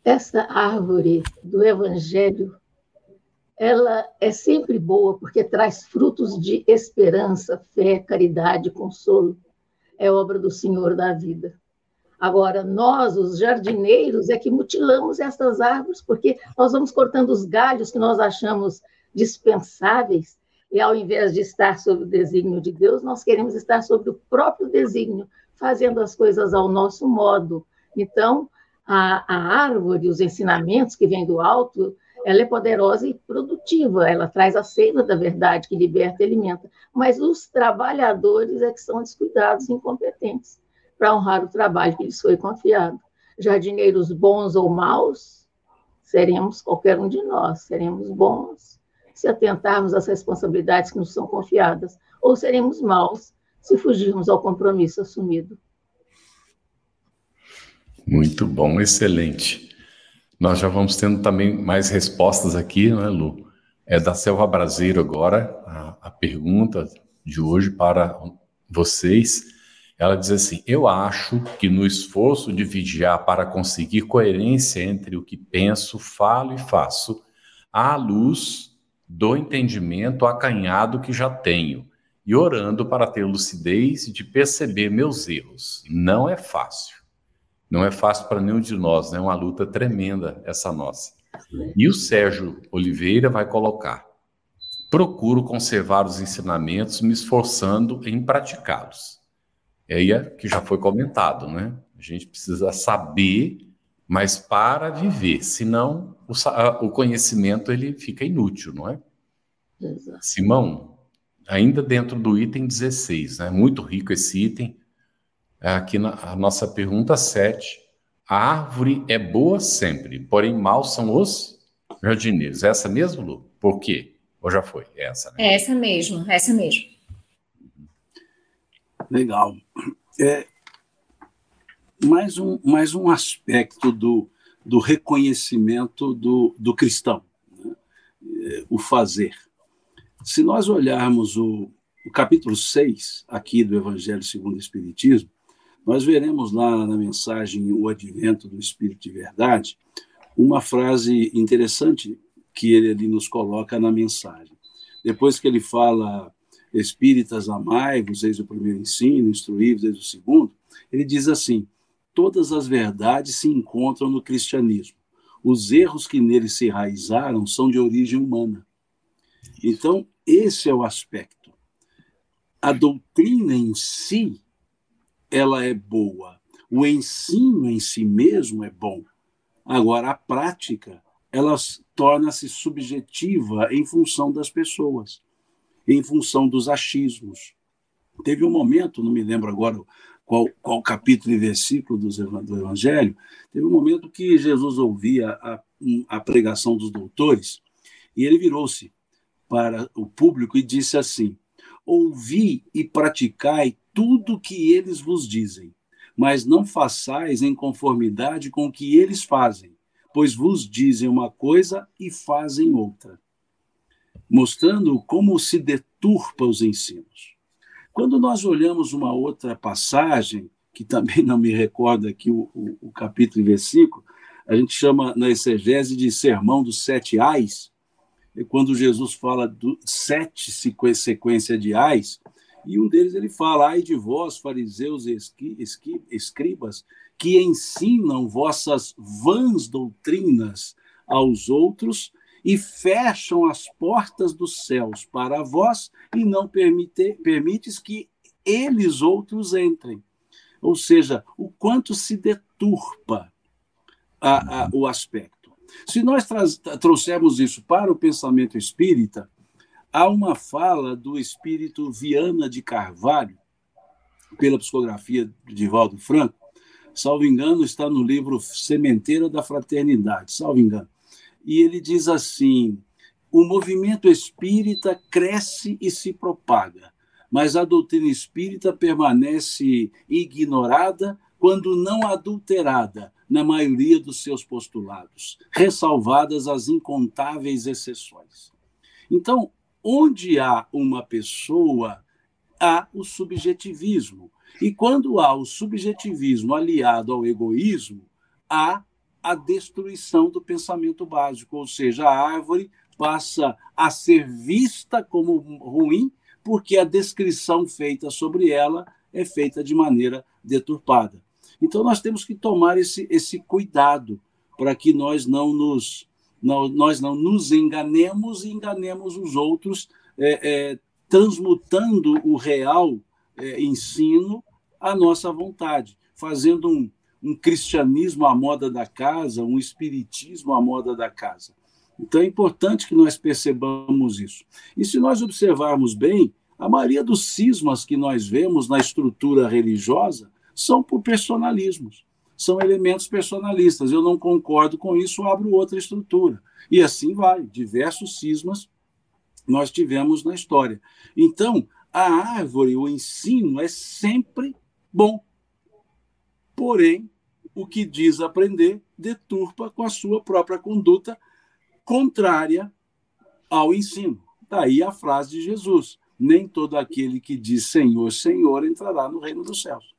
Essa árvore do Evangelho, ela é sempre boa porque traz frutos de esperança, fé, caridade, consolo. É obra do Senhor da vida. Agora, nós, os jardineiros, é que mutilamos essas árvores, porque nós vamos cortando os galhos que nós achamos dispensáveis, e ao invés de estar sob o desígnio de Deus, nós queremos estar sob o próprio desígnio, fazendo as coisas ao nosso modo. Então, a, a árvore, os ensinamentos que vêm do alto, ela é poderosa e produtiva, ela traz a seiva da verdade que liberta e alimenta, mas os trabalhadores é que são descuidados e incompetentes para honrar o trabalho que lhes foi confiado. Jardineiros bons ou maus, seremos qualquer um de nós, seremos bons se atentarmos às responsabilidades que nos são confiadas, ou seremos maus se fugirmos ao compromisso assumido. Muito bom, excelente. Nós já vamos tendo também mais respostas aqui, não é, Lu? É da Selva Brasileiro agora, a, a pergunta de hoje para vocês. Ela diz assim: Eu acho que no esforço de vigiar para conseguir coerência entre o que penso, falo e faço, há luz do entendimento acanhado que já tenho e orando para ter lucidez de perceber meus erros. Não é fácil. Não é fácil para nenhum de nós, né? É uma luta tremenda essa nossa. E o Sérgio Oliveira vai colocar: procuro conservar os ensinamentos, me esforçando em praticá-los. É aí que já foi comentado, né? A gente precisa saber, mas para viver, senão o, o conhecimento ele fica inútil, não é? Exato. Simão, ainda dentro do item 16, né? Muito rico esse item. É aqui na a nossa pergunta 7. A árvore é boa sempre, porém maus são os jardineiros. É essa mesmo, Lu? Por quê? Ou já foi? É essa, né? É essa mesmo, essa mesmo. Legal. É, mais, um, mais um aspecto do, do reconhecimento do, do cristão, né? É, o fazer. Se nós olharmos o, o capítulo 6 aqui do Evangelho segundo o Espiritismo, nós veremos lá na mensagem O Advento do Espírito de Verdade uma frase interessante que ele ali nos coloca na mensagem. Depois que ele fala espíritas amai-vos, eis o primeiro ensino, instruí-vos, eis o segundo, ele diz assim: todas as verdades se encontram no cristianismo. Os erros que nele se enraizaram são de origem humana. Então, esse é o aspecto. A doutrina em si, ela é boa. O ensino em si mesmo é bom. Agora, a prática, ela torna-se subjetiva em função das pessoas em função dos achismos. Teve um momento, não me lembro agora qual, qual capítulo e versículo do, Evangelho, teve um momento que Jesus ouvia a, a pregação dos doutores e ele virou-se para o público e disse assim: Ouvi e praticai tudo que eles vos dizem, mas não façais em conformidade com o que eles fazem, pois vos dizem uma coisa e fazem outra mostrando como se deturpa os ensinos. Quando nós olhamos uma outra passagem, que também não me recordo aqui o, o, o capítulo e versículo, a gente chama na exegese de sermão dos sete ais, quando Jesus fala do sete sequência de ais, e um deles ele fala: ai de vós, fariseus e escribas, que ensinam vossas vãs doutrinas aos outros e fecham as portas dos céus para vós e não permite, permites que eles outros entrem. Ou seja, o quanto se deturpa a, a, o aspecto. Se nós trouxermos isso para o pensamento espírita, há uma fala do espírito Viana de Carvalho, pela psicografia de Divaldo Franco, salvo engano, está no livro Sementeira da Fraternidade, salvo engano. E ele diz assim: o movimento espírita cresce e se propaga, mas a doutrina espírita permanece ignorada quando não adulterada na maioria dos seus postulados, ressalvadas as incontáveis exceções. Então, onde há uma pessoa, há o subjetivismo. E quando há o subjetivismo aliado ao egoísmo, há a destruição do pensamento básico, ou seja, a árvore passa a ser vista como ruim, porque a descrição feita sobre ela é feita de maneira deturpada. Então, nós temos que tomar esse, esse cuidado para que nós não nos, nós não nos enganemos e enganemos os outros, é, é, transmutando o real é, ensino à nossa vontade, fazendo um, um cristianismo à moda da casa, um espiritismo à moda da casa. Então é importante que nós percebamos isso. E se nós observarmos bem, a maioria dos cismas que nós vemos na estrutura religiosa são por personalismos, são elementos personalistas. Eu não concordo com isso, abro outra estrutura. E assim vai, diversos cismas nós tivemos na história. Então, a árvore, o ensino é sempre bom. Porém, o que diz aprender deturpa com a sua própria conduta contrária ao ensino. Daí a frase de Jesus: nem todo aquele que diz Senhor, Senhor entrará no reino dos céus.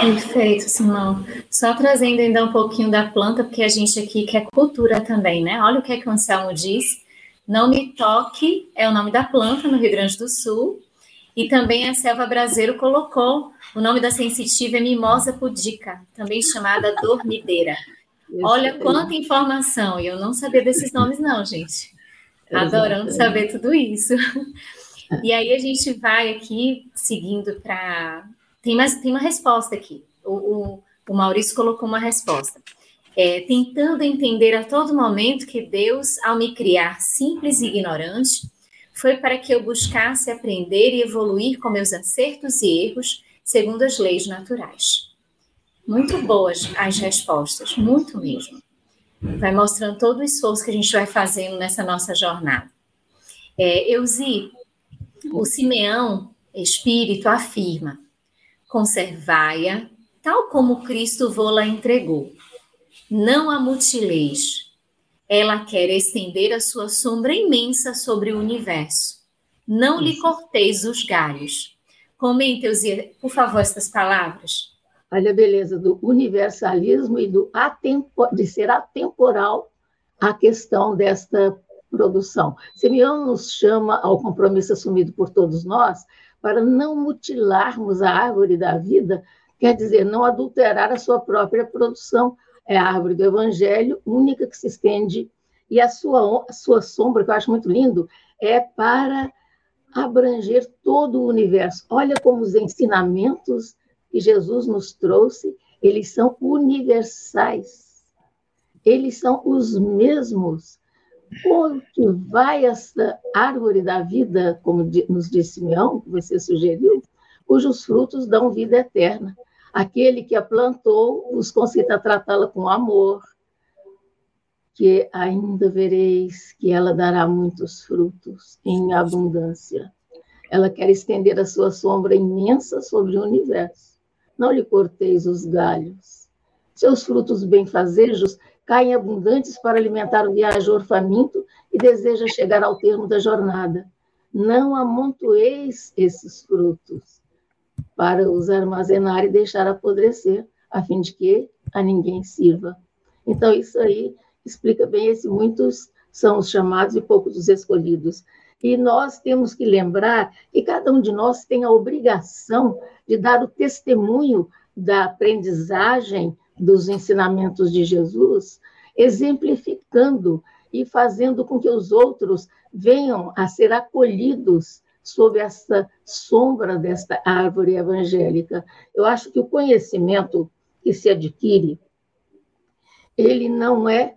Perfeito, Simão. Só trazendo ainda um pouquinho da planta, porque a gente aqui quer cultura também, né? Olha o que, é que o Anselmo diz. Não me toque é o nome da planta no Rio Grande do Sul. E também a Selva Brasileiro colocou o nome da sensitiva é Mimosa pudica, também chamada dormideira. Olha quanta informação, e eu não sabia desses nomes, não, gente. Adorando saber tudo isso. E aí a gente vai aqui seguindo para. Tem, mais, tem uma resposta aqui. O, o, o Maurício colocou uma resposta. É, tentando entender a todo momento que Deus, ao me criar simples e ignorante, foi para que eu buscasse aprender e evoluir com meus acertos e erros, segundo as leis naturais. Muito boas as respostas, muito mesmo. Vai mostrando todo o esforço que a gente vai fazendo nessa nossa jornada. É, Eusi, o Simeão Espírito afirma: conservai-a, tal como Cristo vô-la entregou. Não a mutileis. Ela quer estender a sua sombra imensa sobre o universo. Não lhe corteis os galhos. Comente, Eusi, por favor, estas palavras. Olha a beleza do universalismo e do atempo, de ser atemporal a questão desta produção. Simeão nos chama ao compromisso assumido por todos nós para não mutilarmos a árvore da vida, quer dizer, não adulterar a sua própria produção. É a árvore do evangelho, única que se estende, e a sua, a sua sombra, que eu acho muito lindo, é para abranger todo o universo. Olha como os ensinamentos que Jesus nos trouxe, eles são universais. Eles são os mesmos. Onde vai essa árvore da vida, como nos disse Simeão, que você sugeriu, cujos frutos dão vida eterna. Aquele que a plantou, os concita tratá-la com amor, que ainda vereis que ela dará muitos frutos em abundância. Ela quer estender a sua sombra imensa sobre o universo não lhe corteis os galhos. Seus frutos benfazejos caem abundantes para alimentar o viajor faminto e deseja chegar ao termo da jornada. Não amontoeis esses frutos para os armazenar e deixar apodrecer, a fim de que a ninguém sirva. Então, isso aí explica bem esse muitos são os chamados e poucos os escolhidos. E nós temos que lembrar que cada um de nós tem a obrigação de dar o testemunho da aprendizagem dos ensinamentos de Jesus, exemplificando e fazendo com que os outros venham a ser acolhidos sob essa sombra desta árvore evangélica. Eu acho que o conhecimento que se adquire, ele não é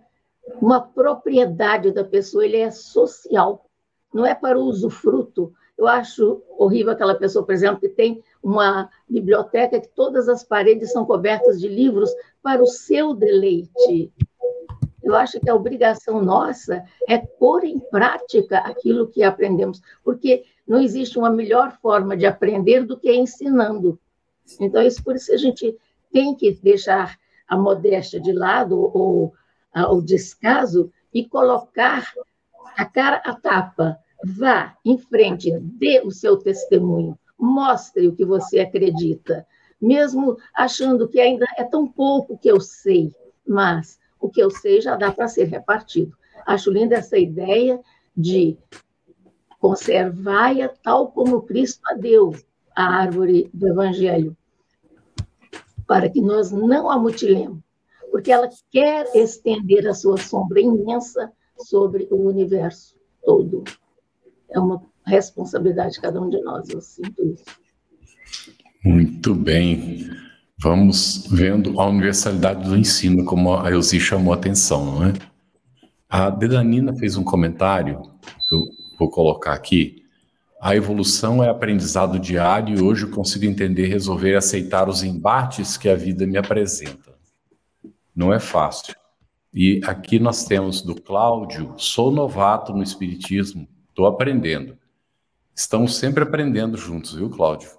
uma propriedade da pessoa, ele é social, não é para o usufruto. Eu acho horrível aquela pessoa, por exemplo, que tem uma biblioteca que todas as paredes são cobertas de livros para o seu deleite. Eu acho que a obrigação nossa é pôr em prática aquilo que aprendemos, porque não existe uma melhor forma de aprender do que ensinando. Então, isso por isso a gente tem que deixar a modéstia de lado ou o descaso e colocar a cara a tapa. Vá em frente, dê o seu testemunho, mostre o que você acredita, mesmo achando que ainda é tão pouco que eu sei, mas o que eu sei já dá para ser repartido. Acho linda essa ideia de conservar-a tal como Cristo a deu, a árvore do Evangelho, para que nós não a mutilemos, porque ela quer estender a sua sombra imensa sobre o universo todo. É uma responsabilidade de cada um de nós, eu sinto isso. Muito bem. Vamos vendo a universalidade do ensino, como a Elzi chamou a atenção, não é? A Dedanina fez um comentário, que eu vou colocar aqui. A evolução é aprendizado diário e hoje eu consigo entender, resolver e aceitar os embates que a vida me apresenta. Não é fácil. E aqui nós temos do Cláudio, sou novato no Espiritismo, estou aprendendo. Estamos sempre aprendendo juntos, viu, Cláudio?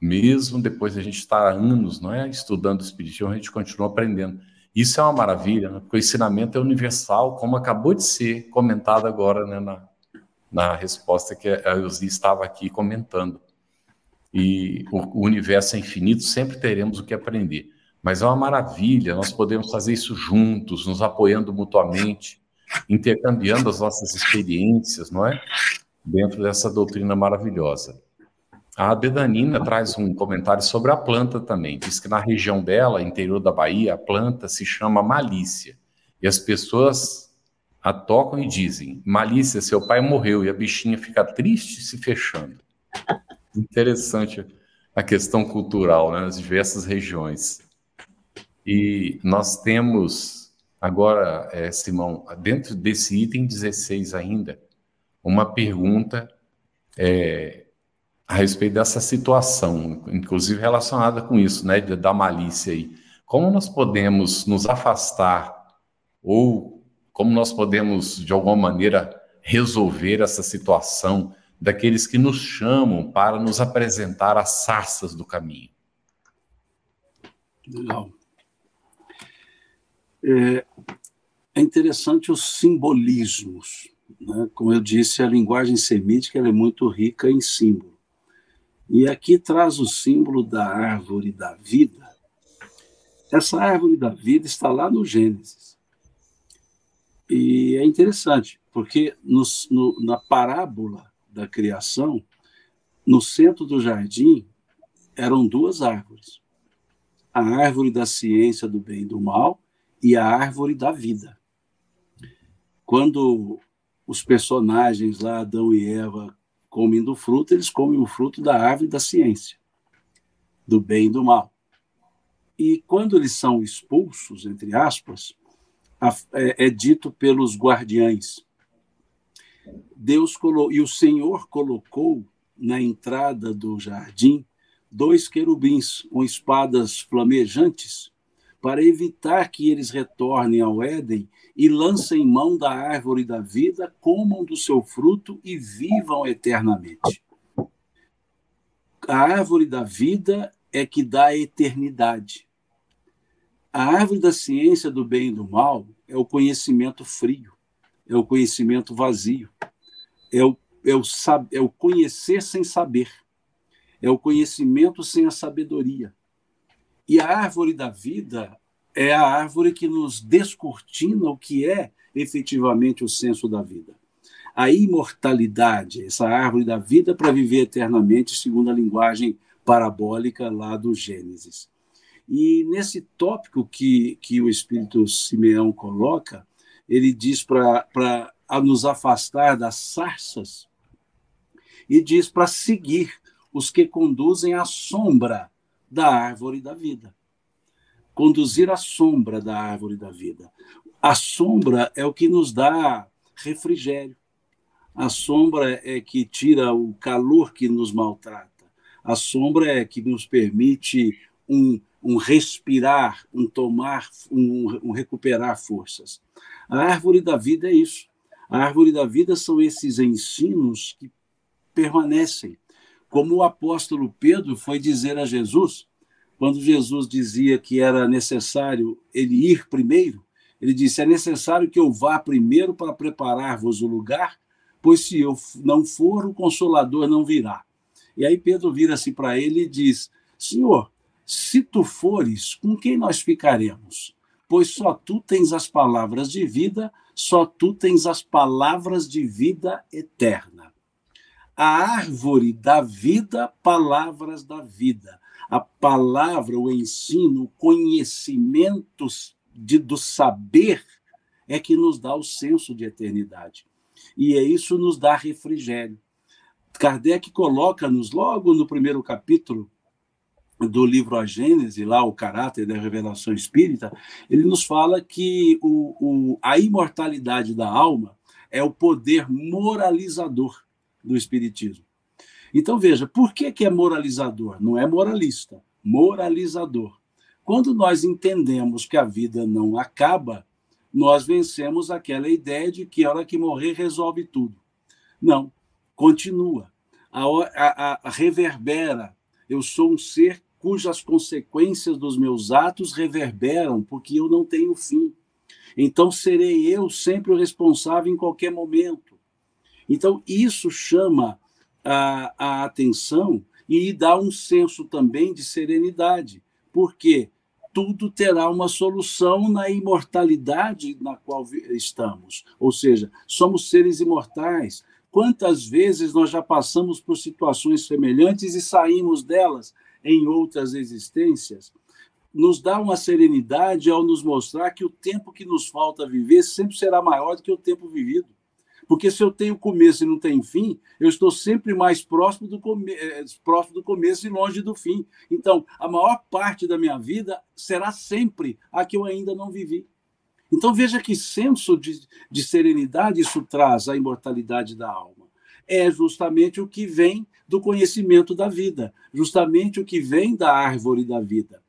mesmo depois de a gente estar anos não é, estudando espiritismo, a gente continua aprendendo. Isso é uma maravilha, né? porque o ensinamento é universal, como acabou de ser comentado agora né, na, na resposta que a Elzi estava aqui comentando. E o, o universo é infinito, sempre teremos o que aprender. Mas é uma maravilha, nós podemos fazer isso juntos, nos apoiando mutuamente, intercambiando as nossas experiências, não é? Dentro dessa doutrina maravilhosa. A Bedanina traz um comentário sobre a planta também. Diz que na região dela, interior da Bahia, a planta se chama malícia. E as pessoas a tocam e dizem: Malícia, seu pai morreu. E a bichinha fica triste se fechando. Interessante a questão cultural né, nas diversas regiões. E nós temos agora, é, Simão, dentro desse item 16 ainda, uma pergunta é, a respeito dessa situação, inclusive relacionada com isso, né, da malícia aí. Como nós podemos nos afastar ou como nós podemos de alguma maneira resolver essa situação daqueles que nos chamam para nos apresentar as sarças do caminho? Legal. É, é interessante os simbolismos. Né? Como eu disse, a linguagem semítica é muito rica em símbolos. E aqui traz o símbolo da árvore da vida. Essa árvore da vida está lá no Gênesis. E é interessante, porque no, no, na parábola da criação, no centro do jardim, eram duas árvores: a árvore da ciência do bem e do mal e a árvore da vida. Quando os personagens lá, Adão e Eva, comem do fruto, eles comem o fruto da árvore da ciência, do bem e do mal. E quando eles são expulsos, entre aspas, é, é dito pelos guardiães. Deus e o Senhor colocou na entrada do jardim dois querubins com espadas flamejantes para evitar que eles retornem ao Éden e lancem mão da árvore da vida, comam do seu fruto e vivam eternamente. A árvore da vida é que dá a eternidade. A árvore da ciência do bem e do mal é o conhecimento frio, é o conhecimento vazio, é o, é o, é o conhecer sem saber, é o conhecimento sem a sabedoria. E a árvore da vida é a árvore que nos descortina o que é efetivamente o senso da vida. A imortalidade, essa árvore da vida para viver eternamente, segundo a linguagem parabólica lá do Gênesis. E nesse tópico que, que o Espírito Simeão coloca, ele diz para nos afastar das sarças e diz para seguir os que conduzem à sombra da árvore da vida. Conduzir à sombra da árvore da vida. A sombra é o que nos dá refrigério. A sombra é que tira o calor que nos maltrata. A sombra é que nos permite um um respirar, um tomar, um, um recuperar forças. A árvore da vida é isso. A árvore da vida são esses ensinos que permanecem. Como o apóstolo Pedro foi dizer a Jesus, quando Jesus dizia que era necessário ele ir primeiro, ele disse: É necessário que eu vá primeiro para preparar-vos o lugar, pois se eu não for, o consolador não virá. E aí Pedro vira-se para ele e diz: Senhor, se tu fores, com quem nós ficaremos? Pois só tu tens as palavras de vida, só tu tens as palavras de vida eterna. A árvore da vida, palavras da vida. A palavra, o ensino, o conhecimento de, do saber é que nos dá o senso de eternidade. E é isso nos dá refrigério. Kardec coloca-nos logo no primeiro capítulo do livro A Gênese, lá o caráter da revelação espírita, ele nos fala que o, o, a imortalidade da alma é o poder moralizador do espiritismo. Então veja, por que, que é moralizador? Não é moralista, moralizador. Quando nós entendemos que a vida não acaba, nós vencemos aquela ideia de que a hora que morrer resolve tudo. Não, continua. A, a, a reverbera. Eu sou um ser cujas consequências dos meus atos reverberam, porque eu não tenho fim. Então serei eu sempre o responsável em qualquer momento. Então isso chama a, a atenção e dá um senso também de serenidade, porque tudo terá uma solução na imortalidade na qual estamos. Ou seja, somos seres imortais. Quantas vezes nós já passamos por situações semelhantes e saímos delas em outras existências, nos dá uma serenidade ao nos mostrar que o tempo que nos falta viver sempre será maior do que o tempo vivido. Porque se eu tenho começo e não tenho fim, eu estou sempre mais próximo do, come eh, próximo do começo e longe do fim. Então, a maior parte da minha vida será sempre a que eu ainda não vivi. Então, veja que senso de, de serenidade isso traz à imortalidade da alma. É justamente o que vem do conhecimento da vida, justamente o que vem da árvore da vida,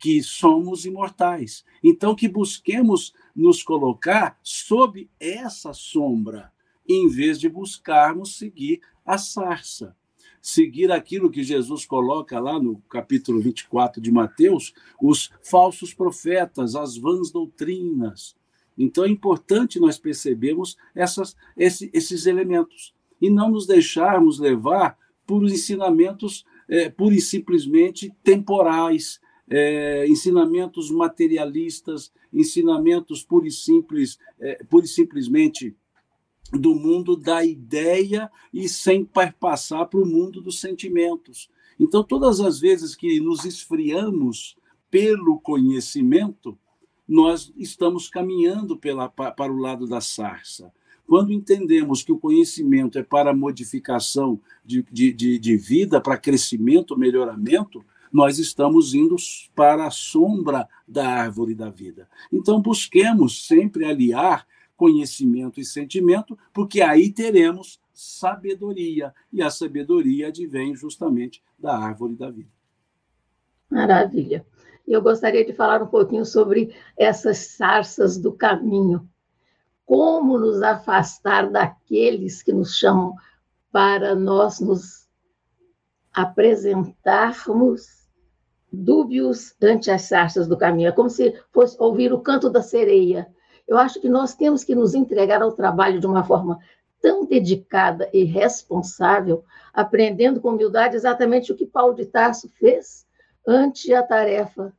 que somos imortais. Então, que busquemos nos colocar sob essa sombra, em vez de buscarmos seguir a sarça. Seguir aquilo que Jesus coloca lá no capítulo 24 de Mateus, os falsos profetas, as vãs doutrinas. Então é importante nós percebermos essas, esse, esses elementos e não nos deixarmos levar por ensinamentos é, pura e simplesmente temporais, é, ensinamentos materialistas, ensinamentos pura e, simples, é, pura e simplesmente do mundo da ideia e sem passar para o mundo dos sentimentos. Então, todas as vezes que nos esfriamos pelo conhecimento, nós estamos caminhando pela, para o lado da sarça. Quando entendemos que o conhecimento é para modificação de, de, de, de vida, para crescimento, melhoramento, nós estamos indo para a sombra da árvore da vida. Então, busquemos sempre aliar conhecimento e sentimento, porque aí teremos sabedoria, e a sabedoria advém justamente da árvore da vida. Maravilha. Eu gostaria de falar um pouquinho sobre essas sarças do caminho como nos afastar daqueles que nos chamam para nós nos apresentarmos dúbios ante as sarças do caminho. É como se fosse ouvir o canto da sereia. Eu acho que nós temos que nos entregar ao trabalho de uma forma tão dedicada e responsável, aprendendo com humildade exatamente o que Paulo de Tarso fez ante a tarefa.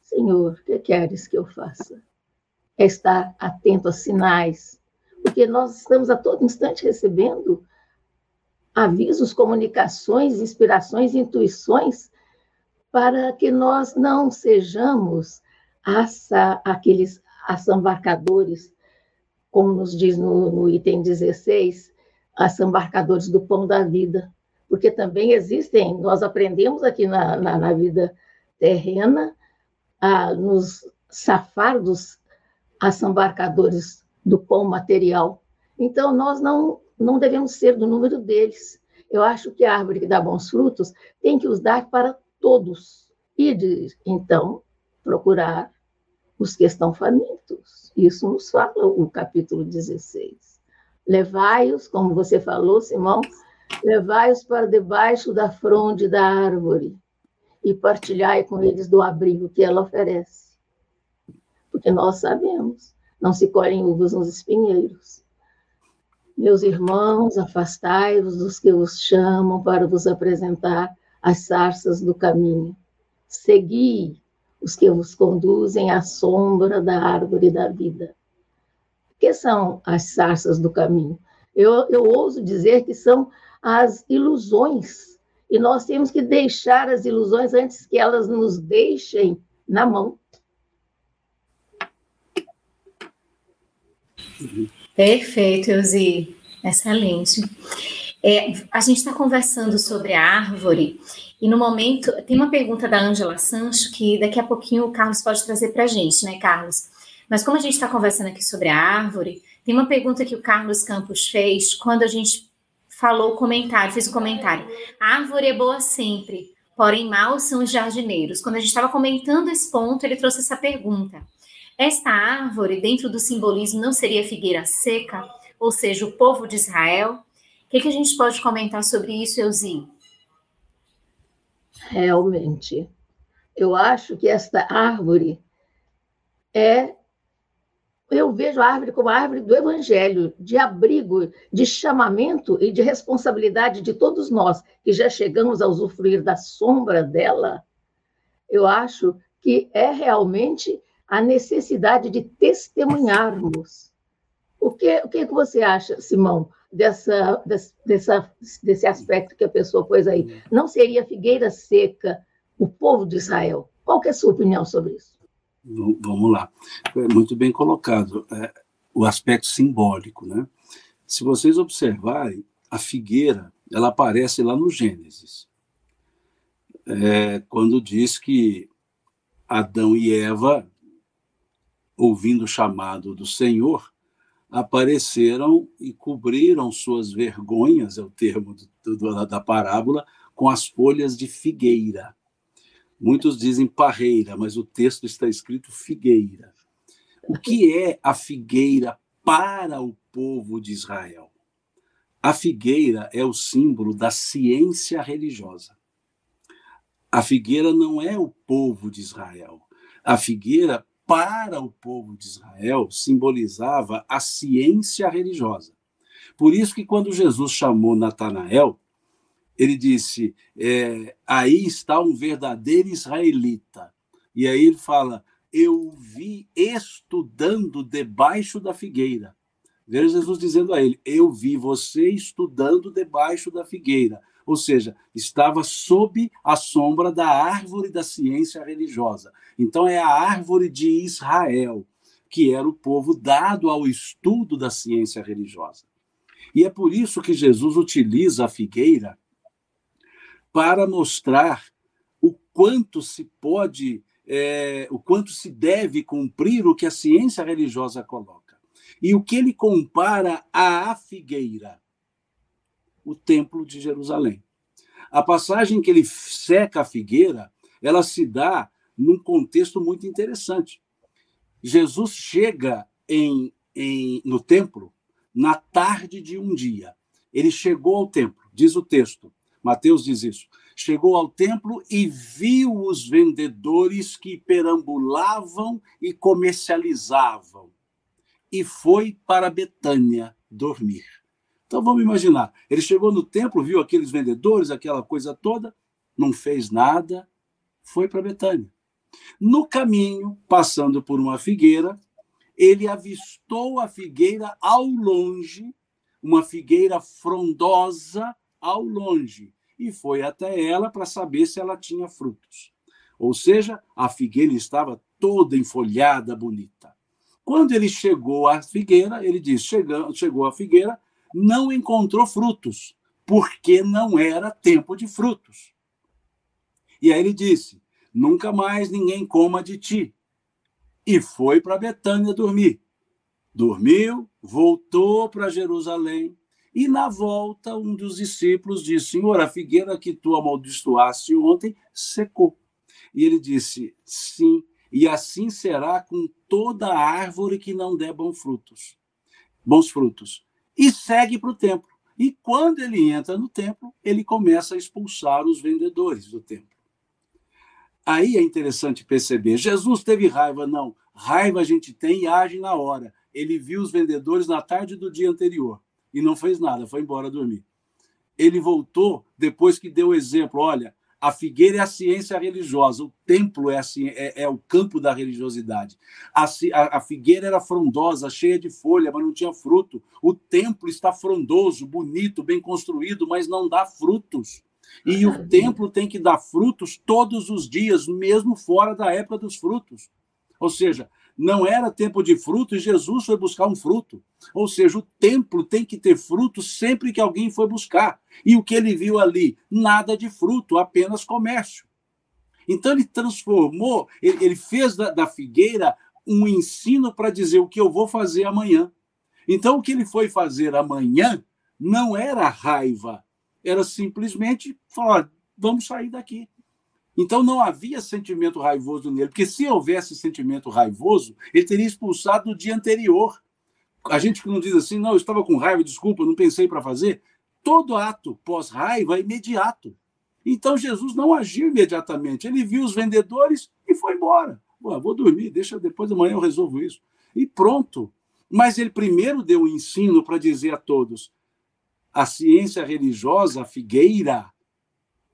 Senhor, o que queres que eu faça? é estar atento a sinais, porque nós estamos a todo instante recebendo avisos, comunicações, inspirações, intuições, para que nós não sejamos aqueles assambarcadores, como nos diz no, no item 16, assambarcadores do pão da vida, porque também existem, nós aprendemos aqui na, na, na vida terrena a nos safar dos assambarcadores do pão material. Então, nós não, não devemos ser do número deles. Eu acho que a árvore que dá bons frutos tem que os dar para todos, e de então procurar os que estão famintos. Isso nos fala o capítulo 16. Levai-os, como você falou, Simão, levai-os para debaixo da fronde da árvore e partilhai com eles do abrigo que ela oferece. Porque nós sabemos, não se colhem uvas nos espinheiros. Meus irmãos, afastai-vos dos que vos chamam para vos apresentar as sarças do caminho. Segui os que vos conduzem à sombra da árvore da vida. O que são as sarças do caminho? Eu, eu ouso dizer que são as ilusões. E nós temos que deixar as ilusões antes que elas nos deixem na mão. Perfeito, Eusi. Excelente. É, a gente está conversando sobre a árvore e no momento tem uma pergunta da Ângela Sancho que daqui a pouquinho o Carlos pode trazer para a gente, né, Carlos? Mas como a gente está conversando aqui sobre a árvore, tem uma pergunta que o Carlos Campos fez quando a gente falou o comentário, fez o comentário. A árvore é boa sempre, porém maus são os jardineiros. Quando a gente estava comentando esse ponto, ele trouxe essa pergunta. Esta árvore, dentro do simbolismo, não seria figueira seca, ou seja, o povo de Israel? O que, que a gente pode comentar sobre isso, Elzi? Realmente. Eu acho que esta árvore é eu vejo a árvore como a árvore do evangelho, de abrigo, de chamamento e de responsabilidade de todos nós que já chegamos a usufruir da sombra dela. Eu acho que é realmente a necessidade de testemunharmos. O que, o que você acha, Simão, dessa, dessa, desse aspecto que a pessoa pôs aí? Não seria figueira seca o povo de Israel? Qual é a sua opinião sobre isso? Vamos lá. É muito bem colocado. É, o aspecto simbólico, né? Se vocês observarem, a figueira, ela aparece lá no Gênesis. É, quando diz que Adão e Eva, ouvindo o chamado do Senhor, apareceram e cobriram suas vergonhas, é o termo do, do, da parábola, com as folhas de figueira. Muitos dizem parreira, mas o texto está escrito figueira. O que é a figueira para o povo de Israel? A figueira é o símbolo da ciência religiosa. A figueira não é o povo de Israel. A figueira, para o povo de Israel, simbolizava a ciência religiosa. Por isso que quando Jesus chamou Natanael, ele disse: é, aí está um verdadeiro israelita. E aí ele fala: eu vi estudando debaixo da figueira. Veja Jesus dizendo a ele: eu vi você estudando debaixo da figueira. Ou seja, estava sob a sombra da árvore da ciência religiosa. Então é a árvore de Israel, que era o povo dado ao estudo da ciência religiosa. E é por isso que Jesus utiliza a figueira para mostrar o quanto se pode, é, o quanto se deve cumprir o que a ciência religiosa coloca. E o que ele compara à figueira? O templo de Jerusalém. A passagem que ele seca a figueira, ela se dá num contexto muito interessante. Jesus chega em, em, no templo na tarde de um dia. Ele chegou ao templo, diz o texto, Mateus diz isso. Chegou ao templo e viu os vendedores que perambulavam e comercializavam. E foi para Betânia dormir. Então vamos imaginar. Ele chegou no templo, viu aqueles vendedores, aquela coisa toda, não fez nada, foi para Betânia. No caminho, passando por uma figueira, ele avistou a figueira ao longe, uma figueira frondosa ao longe e foi até ela para saber se ela tinha frutos. Ou seja, a figueira estava toda enfolhada, bonita. Quando ele chegou à figueira, ele diz: chegou, chegou à figueira, não encontrou frutos, porque não era tempo de frutos. E aí ele disse: Nunca mais ninguém coma de ti. E foi para Betânia dormir. Dormiu, voltou para Jerusalém, e na volta, um dos discípulos disse: Senhor, a figueira que tu amaldiçoaste ontem secou. E ele disse: Sim, e assim será com toda árvore que não der bons frutos. Bons frutos. E segue para o templo. E quando ele entra no templo, ele começa a expulsar os vendedores do templo. Aí é interessante perceber: Jesus teve raiva? Não. Raiva a gente tem e age na hora. Ele viu os vendedores na tarde do dia anterior e não fez nada, foi embora dormir. Ele voltou depois que deu o exemplo: olha, a figueira é a ciência religiosa, o templo é, assim, é, é o campo da religiosidade. A, a, a, figueira era frondosa, cheia de folha, mas não tinha fruto. O templo está frondoso, bonito, bem construído, mas não dá frutos. E o templo tem que dar frutos todos os dias, mesmo fora da época dos frutos. Ou seja, não era tempo de fruto e Jesus foi buscar um fruto. Ou seja, o templo tem que ter fruto sempre que alguém foi buscar. E o que ele viu ali? Nada de fruto, apenas comércio. Então ele transformou, ele, fez da, figueira um ensino para dizer o que eu vou fazer amanhã. Então o que ele foi fazer amanhã não era raiva, era simplesmente falar: vamos sair daqui. Então não havia sentimento raivoso nele, porque se houvesse sentimento raivoso, ele teria expulsado no dia anterior. A gente que não diz assim, não, eu estava com raiva, desculpa, não pensei para fazer. Todo ato pós-raiva é imediato. Então Jesus não agiu imediatamente. Ele viu os vendedores e foi embora. vou dormir, deixa depois de manhã eu resolvo isso. E pronto. Mas ele primeiro deu o um ensino para dizer a todos: a ciência religiosa, a figueira,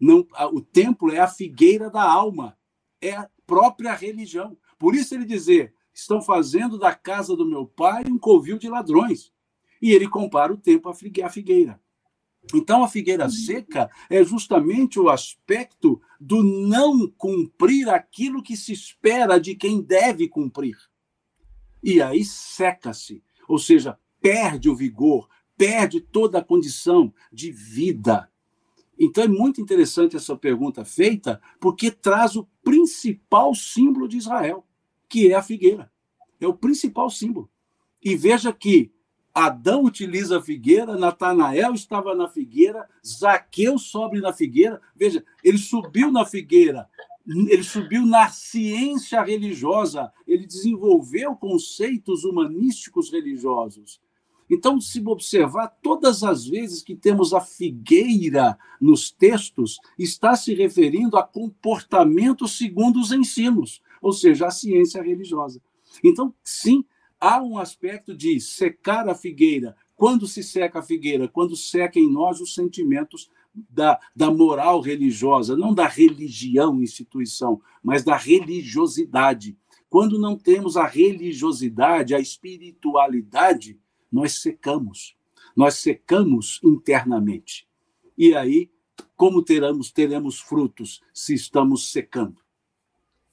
não, o templo é a figueira da alma, é a própria religião. Por isso ele dizer: estão fazendo da casa do meu pai um covil de ladrões. E ele compara o templo à figueira. Então, a figueira seca é justamente o aspecto do não cumprir aquilo que se espera de quem deve cumprir. E aí seca-se, ou seja, perde o vigor, perde toda a condição de vida. Então é muito interessante essa pergunta feita, porque traz o principal símbolo de Israel, que é a figueira. É o principal símbolo. E veja que Adão utiliza a figueira, Natanael estava na figueira, Zaqueu sobe na figueira. Veja, ele subiu na figueira, ele subiu na ciência religiosa, ele desenvolveu conceitos humanísticos religiosos. Então, se observar, todas as vezes que temos a figueira nos textos, está se referindo a comportamento segundo os ensinos, ou seja, a ciência religiosa. Então, sim, há um aspecto de secar a figueira. Quando se seca a figueira? Quando seca em nós os sentimentos da, da moral religiosa, não da religião, instituição, mas da religiosidade. Quando não temos a religiosidade, a espiritualidade, nós secamos. Nós secamos internamente. E aí, como teremos, teremos frutos se estamos secando?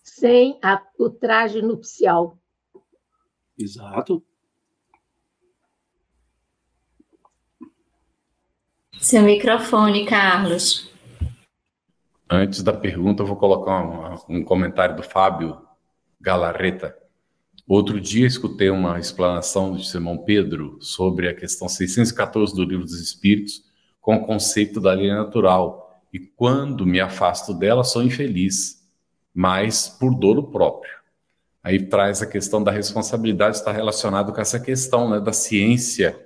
Sem a, o traje nupcial. Exato. Seu microfone, Carlos. Antes da pergunta, eu vou colocar um, um comentário do Fábio Galarreta. Outro dia escutei uma explanação de Simão Pedro sobre a questão 614 do Livro dos Espíritos com o conceito da lei natural. E quando me afasto dela, sou infeliz, mas por dolo próprio. Aí traz a questão da responsabilidade, está relacionado com essa questão né, da ciência,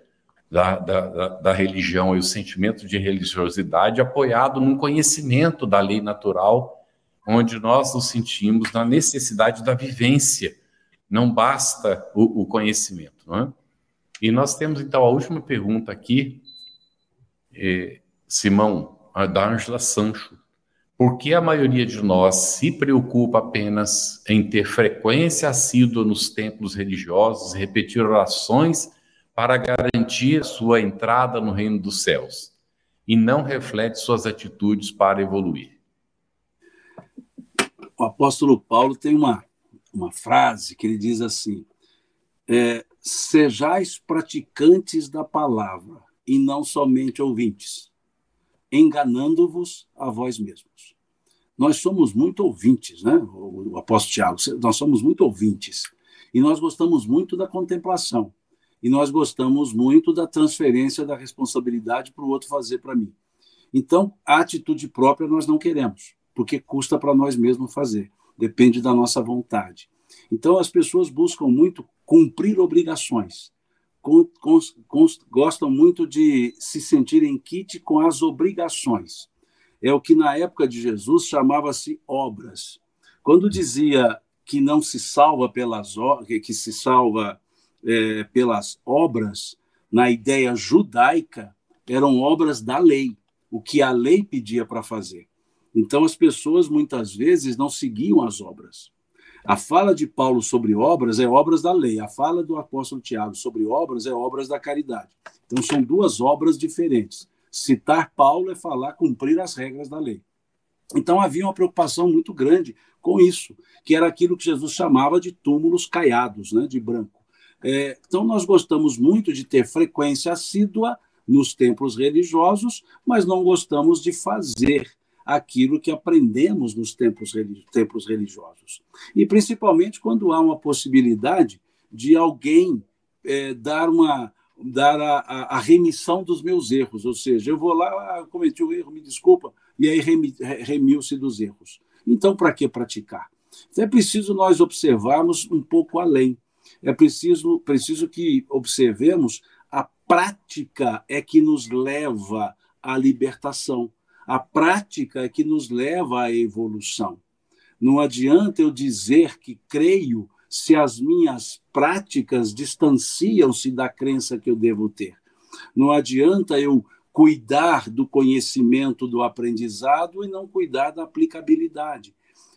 da, da, da, da religião e o sentimento de religiosidade apoiado num conhecimento da lei natural, onde nós nos sentimos na necessidade da vivência não basta o, o conhecimento. Não é? E nós temos, então, a última pergunta aqui, é, Simão, da Ângela Sancho. Por que a maioria de nós se preocupa apenas em ter frequência assídua nos templos religiosos repetir orações para garantir sua entrada no reino dos céus e não reflete suas atitudes para evoluir? O apóstolo Paulo tem uma uma frase que ele diz assim: é, Sejais praticantes da palavra e não somente ouvintes, enganando-vos a vós mesmos. Nós somos muito ouvintes, né? O, o apóstolo Tiago, nós somos muito ouvintes. E nós gostamos muito da contemplação. E nós gostamos muito da transferência da responsabilidade para o outro fazer para mim. Então, a atitude própria nós não queremos porque custa para nós mesmos fazer, depende da nossa vontade. Então, as pessoas buscam muito cumprir obrigações, gostam muito de se sentirem kit com as obrigações. É o que na época de Jesus chamava-se obras. Quando dizia que não se salva pelas que se salva é, pelas obras, na ideia judaica, eram obras da lei, o que a lei pedia para fazer. Então as pessoas muitas vezes não seguiam as obras. A fala de Paulo sobre obras é obras da lei, a fala do apóstolo Tiago sobre obras é obras da caridade. Então são duas obras diferentes. Citar Paulo é falar cumprir as regras da lei. Então havia uma preocupação muito grande com isso, que era aquilo que Jesus chamava de túmulos caiados, né, de branco. É, então nós gostamos muito de ter frequência assídua nos templos religiosos, mas não gostamos de fazer aquilo que aprendemos nos templos religiosos. E principalmente quando há uma possibilidade de alguém é, dar uma dar a, a, a, remissão dos meus erros, ou seja, eu vou lá, ah, cometi um erro, me desculpa, e aí remi, remiu-se dos erros. Então, para que praticar? Então, é preciso nós observarmos um pouco além. É preciso, preciso que observemos a prática é que nos leva à libertação. A prática é que nos leva à evolução. Não adianta eu dizer que creio se as minhas práticas distanciam-se da crença que eu devo ter. Não adianta eu cuidar do conhecimento do aprendizado e não cuidar da aplicabilidade.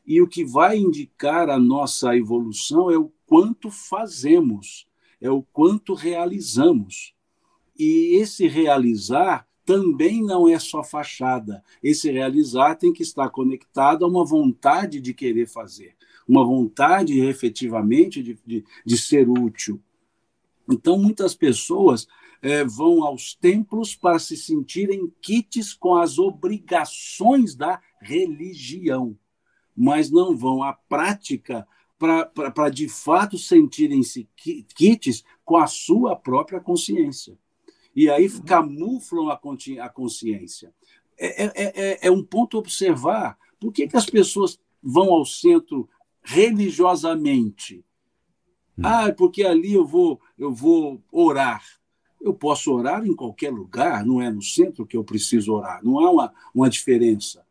E o que vai indicar a nossa evolução é o quanto fazemos, é o quanto realizamos. E esse realizar também não é só fachada. Esse realizar tem que estar conectado a uma vontade de querer fazer, uma vontade efetivamente de, de, de ser útil. Então, muitas pessoas é, vão aos templos para se sentirem quites com as obrigações da religião, mas não vão à prática para de fato sentirem-se quites com a sua própria consciência e aí camuflam a, consciência. É, é, é, é, um ponto a observar. Por que, que as pessoas vão ao centro religiosamente? Hum. Ah, porque ali eu vou, eu vou orar. Eu posso orar em qualquer lugar, não é no centro que eu preciso orar, não há uma, uma diferença.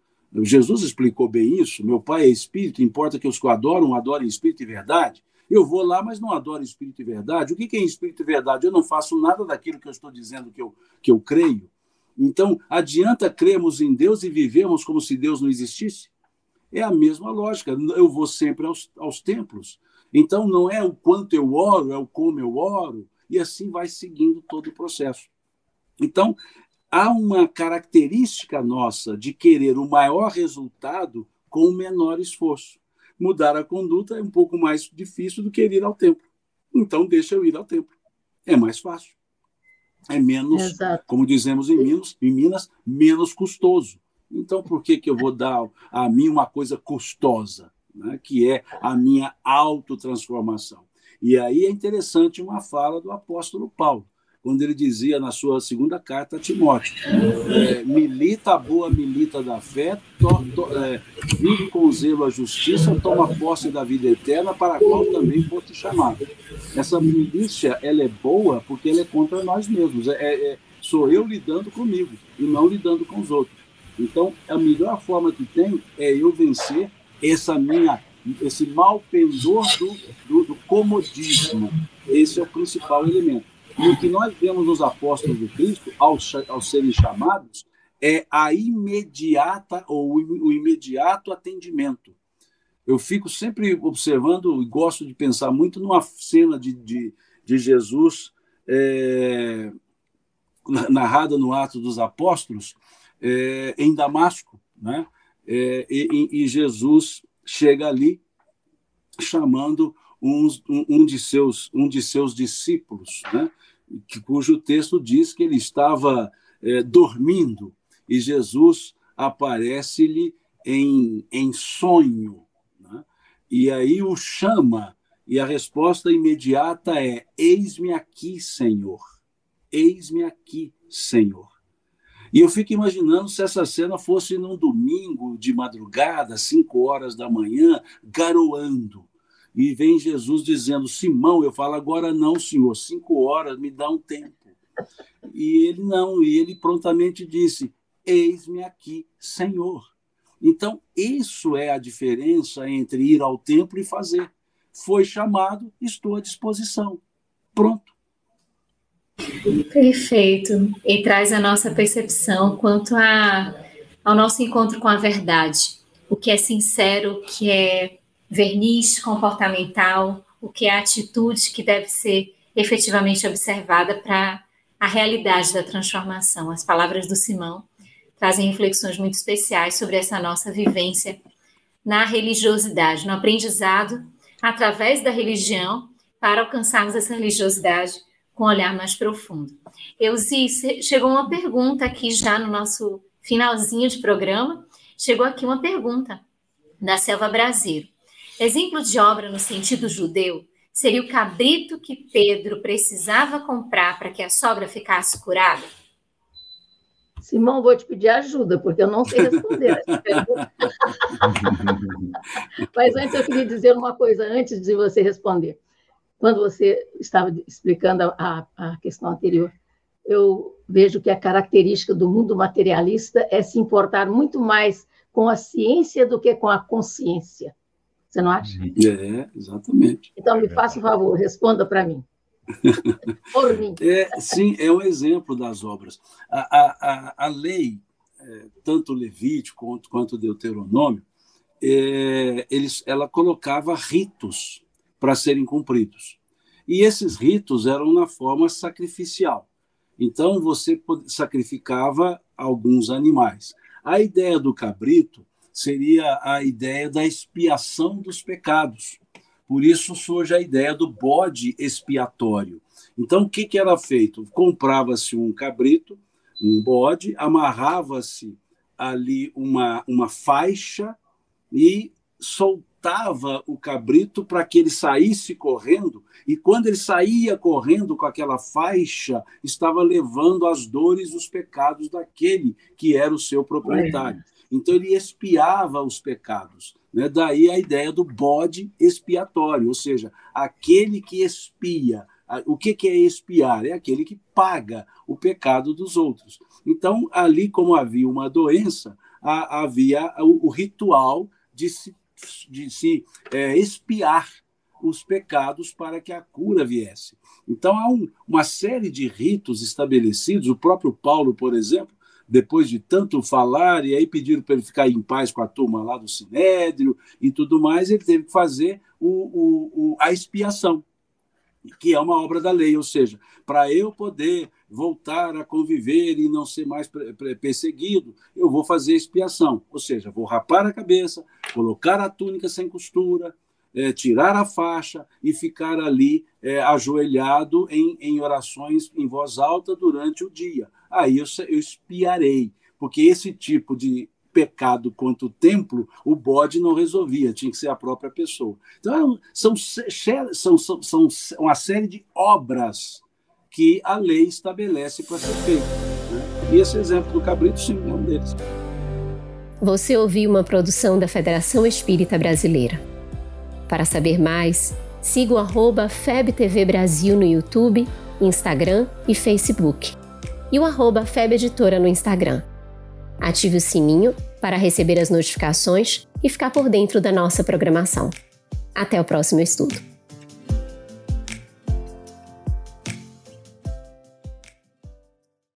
Jesus explicou bem isso. Meu Pai é espírito, importa que os que o adoram, adorem espírito e verdade. Eu vou lá, mas não adoro espírito e verdade. O que é espírito e verdade? Eu não faço nada daquilo que eu estou dizendo que eu, que eu creio. Então, adianta crermos em Deus e vivemos como se Deus não existisse? É a mesma lógica. Eu vou sempre aos, aos templos. Então, não é o quanto eu oro, é o como eu oro, e assim vai seguindo todo o processo. Então, há uma característica nossa de querer o maior resultado com o menor esforço mudar a conduta é um pouco mais difícil do que ir ao templo. Então, deixa eu ir ao templo. É mais fácil. É menos, Exato. como dizemos em Minas, em Minas, menos custoso. Então, por que, que eu vou dar a mim uma coisa custosa, né? que é a minha autotransformação? E aí é interessante uma fala do apóstolo Paulo quando ele dizia na sua segunda carta a Timóteo: é, milita a boa milita da fé, to, to, é, vive com zelo a justiça, toma posse da vida eterna, para a qual também foste chamado. Essa milícia ela é boa porque ela é contra nós mesmos. É, é, sou eu lidando comigo e não lidando com os outros. Então, a melhor forma que tem é eu vencer essa minha esse mal pendor do, do, do comodismo. Esse é o principal elemento. E o que nós vemos nos apóstolos de Cristo, ao, ao serem chamados, é a imediata ou o imediato atendimento. Eu fico sempre observando e gosto de pensar muito numa cena de, de, de Jesus é, narrada no Ato dos Apóstolos, é, em Damasco. Né? É, e, e, Jesus chega ali chamando um, um, de, seus, um de seus discípulos, né? que, cujo texto diz que ele estava é, dormindo e Jesus aparece-lhe em, em sonho. Né? E aí o chama, e a resposta imediata é: Eis-me aqui, Senhor. Eis-me aqui, Senhor. E eu fico imaginando se essa cena fosse num domingo de madrugada, cinco horas da manhã, garoando. E vem Jesus dizendo: Simão, eu falo agora não, senhor, cinco horas, me dá um tempo. E ele não, e ele prontamente disse: Eis-me aqui, Senhor. Então, isso é a diferença entre ir ao templo e fazer. Foi chamado, estou à disposição. Pronto. Perfeito. E traz a nossa percepção quanto a, ao nosso encontro com a verdade. O que é sincero, o que é verniz comportamental, o que é atitude que deve ser efetivamente observada para a realidade da transformação. As palavras do Simão trazem reflexões muito especiais sobre essa nossa vivência na religiosidade, no aprendizado através da religião para alcançarmos essa religiosidade com um olhar mais profundo. Euzi, chegou uma pergunta aqui já no nosso finalzinho de programa. Chegou aqui uma pergunta da Selva Brasileiro. Exemplo de obra no sentido judeu seria o cabrito que Pedro precisava comprar para que a sogra ficasse curada? Simão, vou te pedir ajuda, porque eu não sei responder essa pergunta. Mas antes eu queria dizer uma coisa, antes de você responder. Quando você estava explicando a, a questão anterior, eu vejo que a característica do mundo materialista é se importar muito mais com a ciência do que com a consciência. Você não acha? É, exatamente. Então, me faça o um favor, responda para mim. Por mim. É, sim, é um exemplo das obras. A, a, a, lei, é, tanto Levítico quanto, quanto Deuteronômio, é, eles, ela colocava ritos para serem cumpridos. E esses ritos eram na forma sacrificial. Então, você sacrificava alguns animais. A ideia do cabrito seria a ideia da expiação dos pecados. Por isso surge a ideia do bode expiatório. Então, o que, que era feito? Comprava-se um cabrito, um bode, amarrava-se ali uma, uma faixa e soltava o cabrito para que ele saísse correndo, e quando ele saía correndo com aquela faixa, estava levando as dores, os pecados daquele que era o seu proprietário. Então ele expiava os pecados. Né? Daí a ideia do bode expiatório, ou seja, aquele que expia. O que, que é expiar? É aquele que paga o pecado dos outros. Então, ali, como havia uma doença, havia o, ritual de se, de se é, expiar os pecados para que a cura viesse. Então, há um, uma série de ritos estabelecidos. O próprio Paulo, por exemplo, depois de tanto falar, e aí pediram para ele ficar em paz com a turma lá do Sinédrio e tudo mais, ele teve que fazer o, o, o, a expiação, que é uma obra da lei, ou seja, para eu poder voltar a conviver e não ser mais perseguido, eu vou fazer expiação, ou seja, vou rapar a cabeça, colocar a túnica sem costura, é, tirar a faixa e ficar ali é, ajoelhado em, em orações em voz alta durante o dia aí eu, eu espiarei, porque esse tipo de pecado quanto o templo, o bode não resolvia, tinha que ser a própria pessoa. Então, são, são, são, são uma série de obras que a lei estabelece para ser feita. Né? E esse exemplo do cabrito, sim, é um deles. Você ouviu uma produção da Federação Espírita Brasileira. Para saber mais, siga o arroba FebTV Brasil no YouTube, Instagram e Facebook e o arroba FebEditora no Instagram. Ative o sininho para receber as notificações e ficar por dentro da nossa programação. Até o próximo estudo!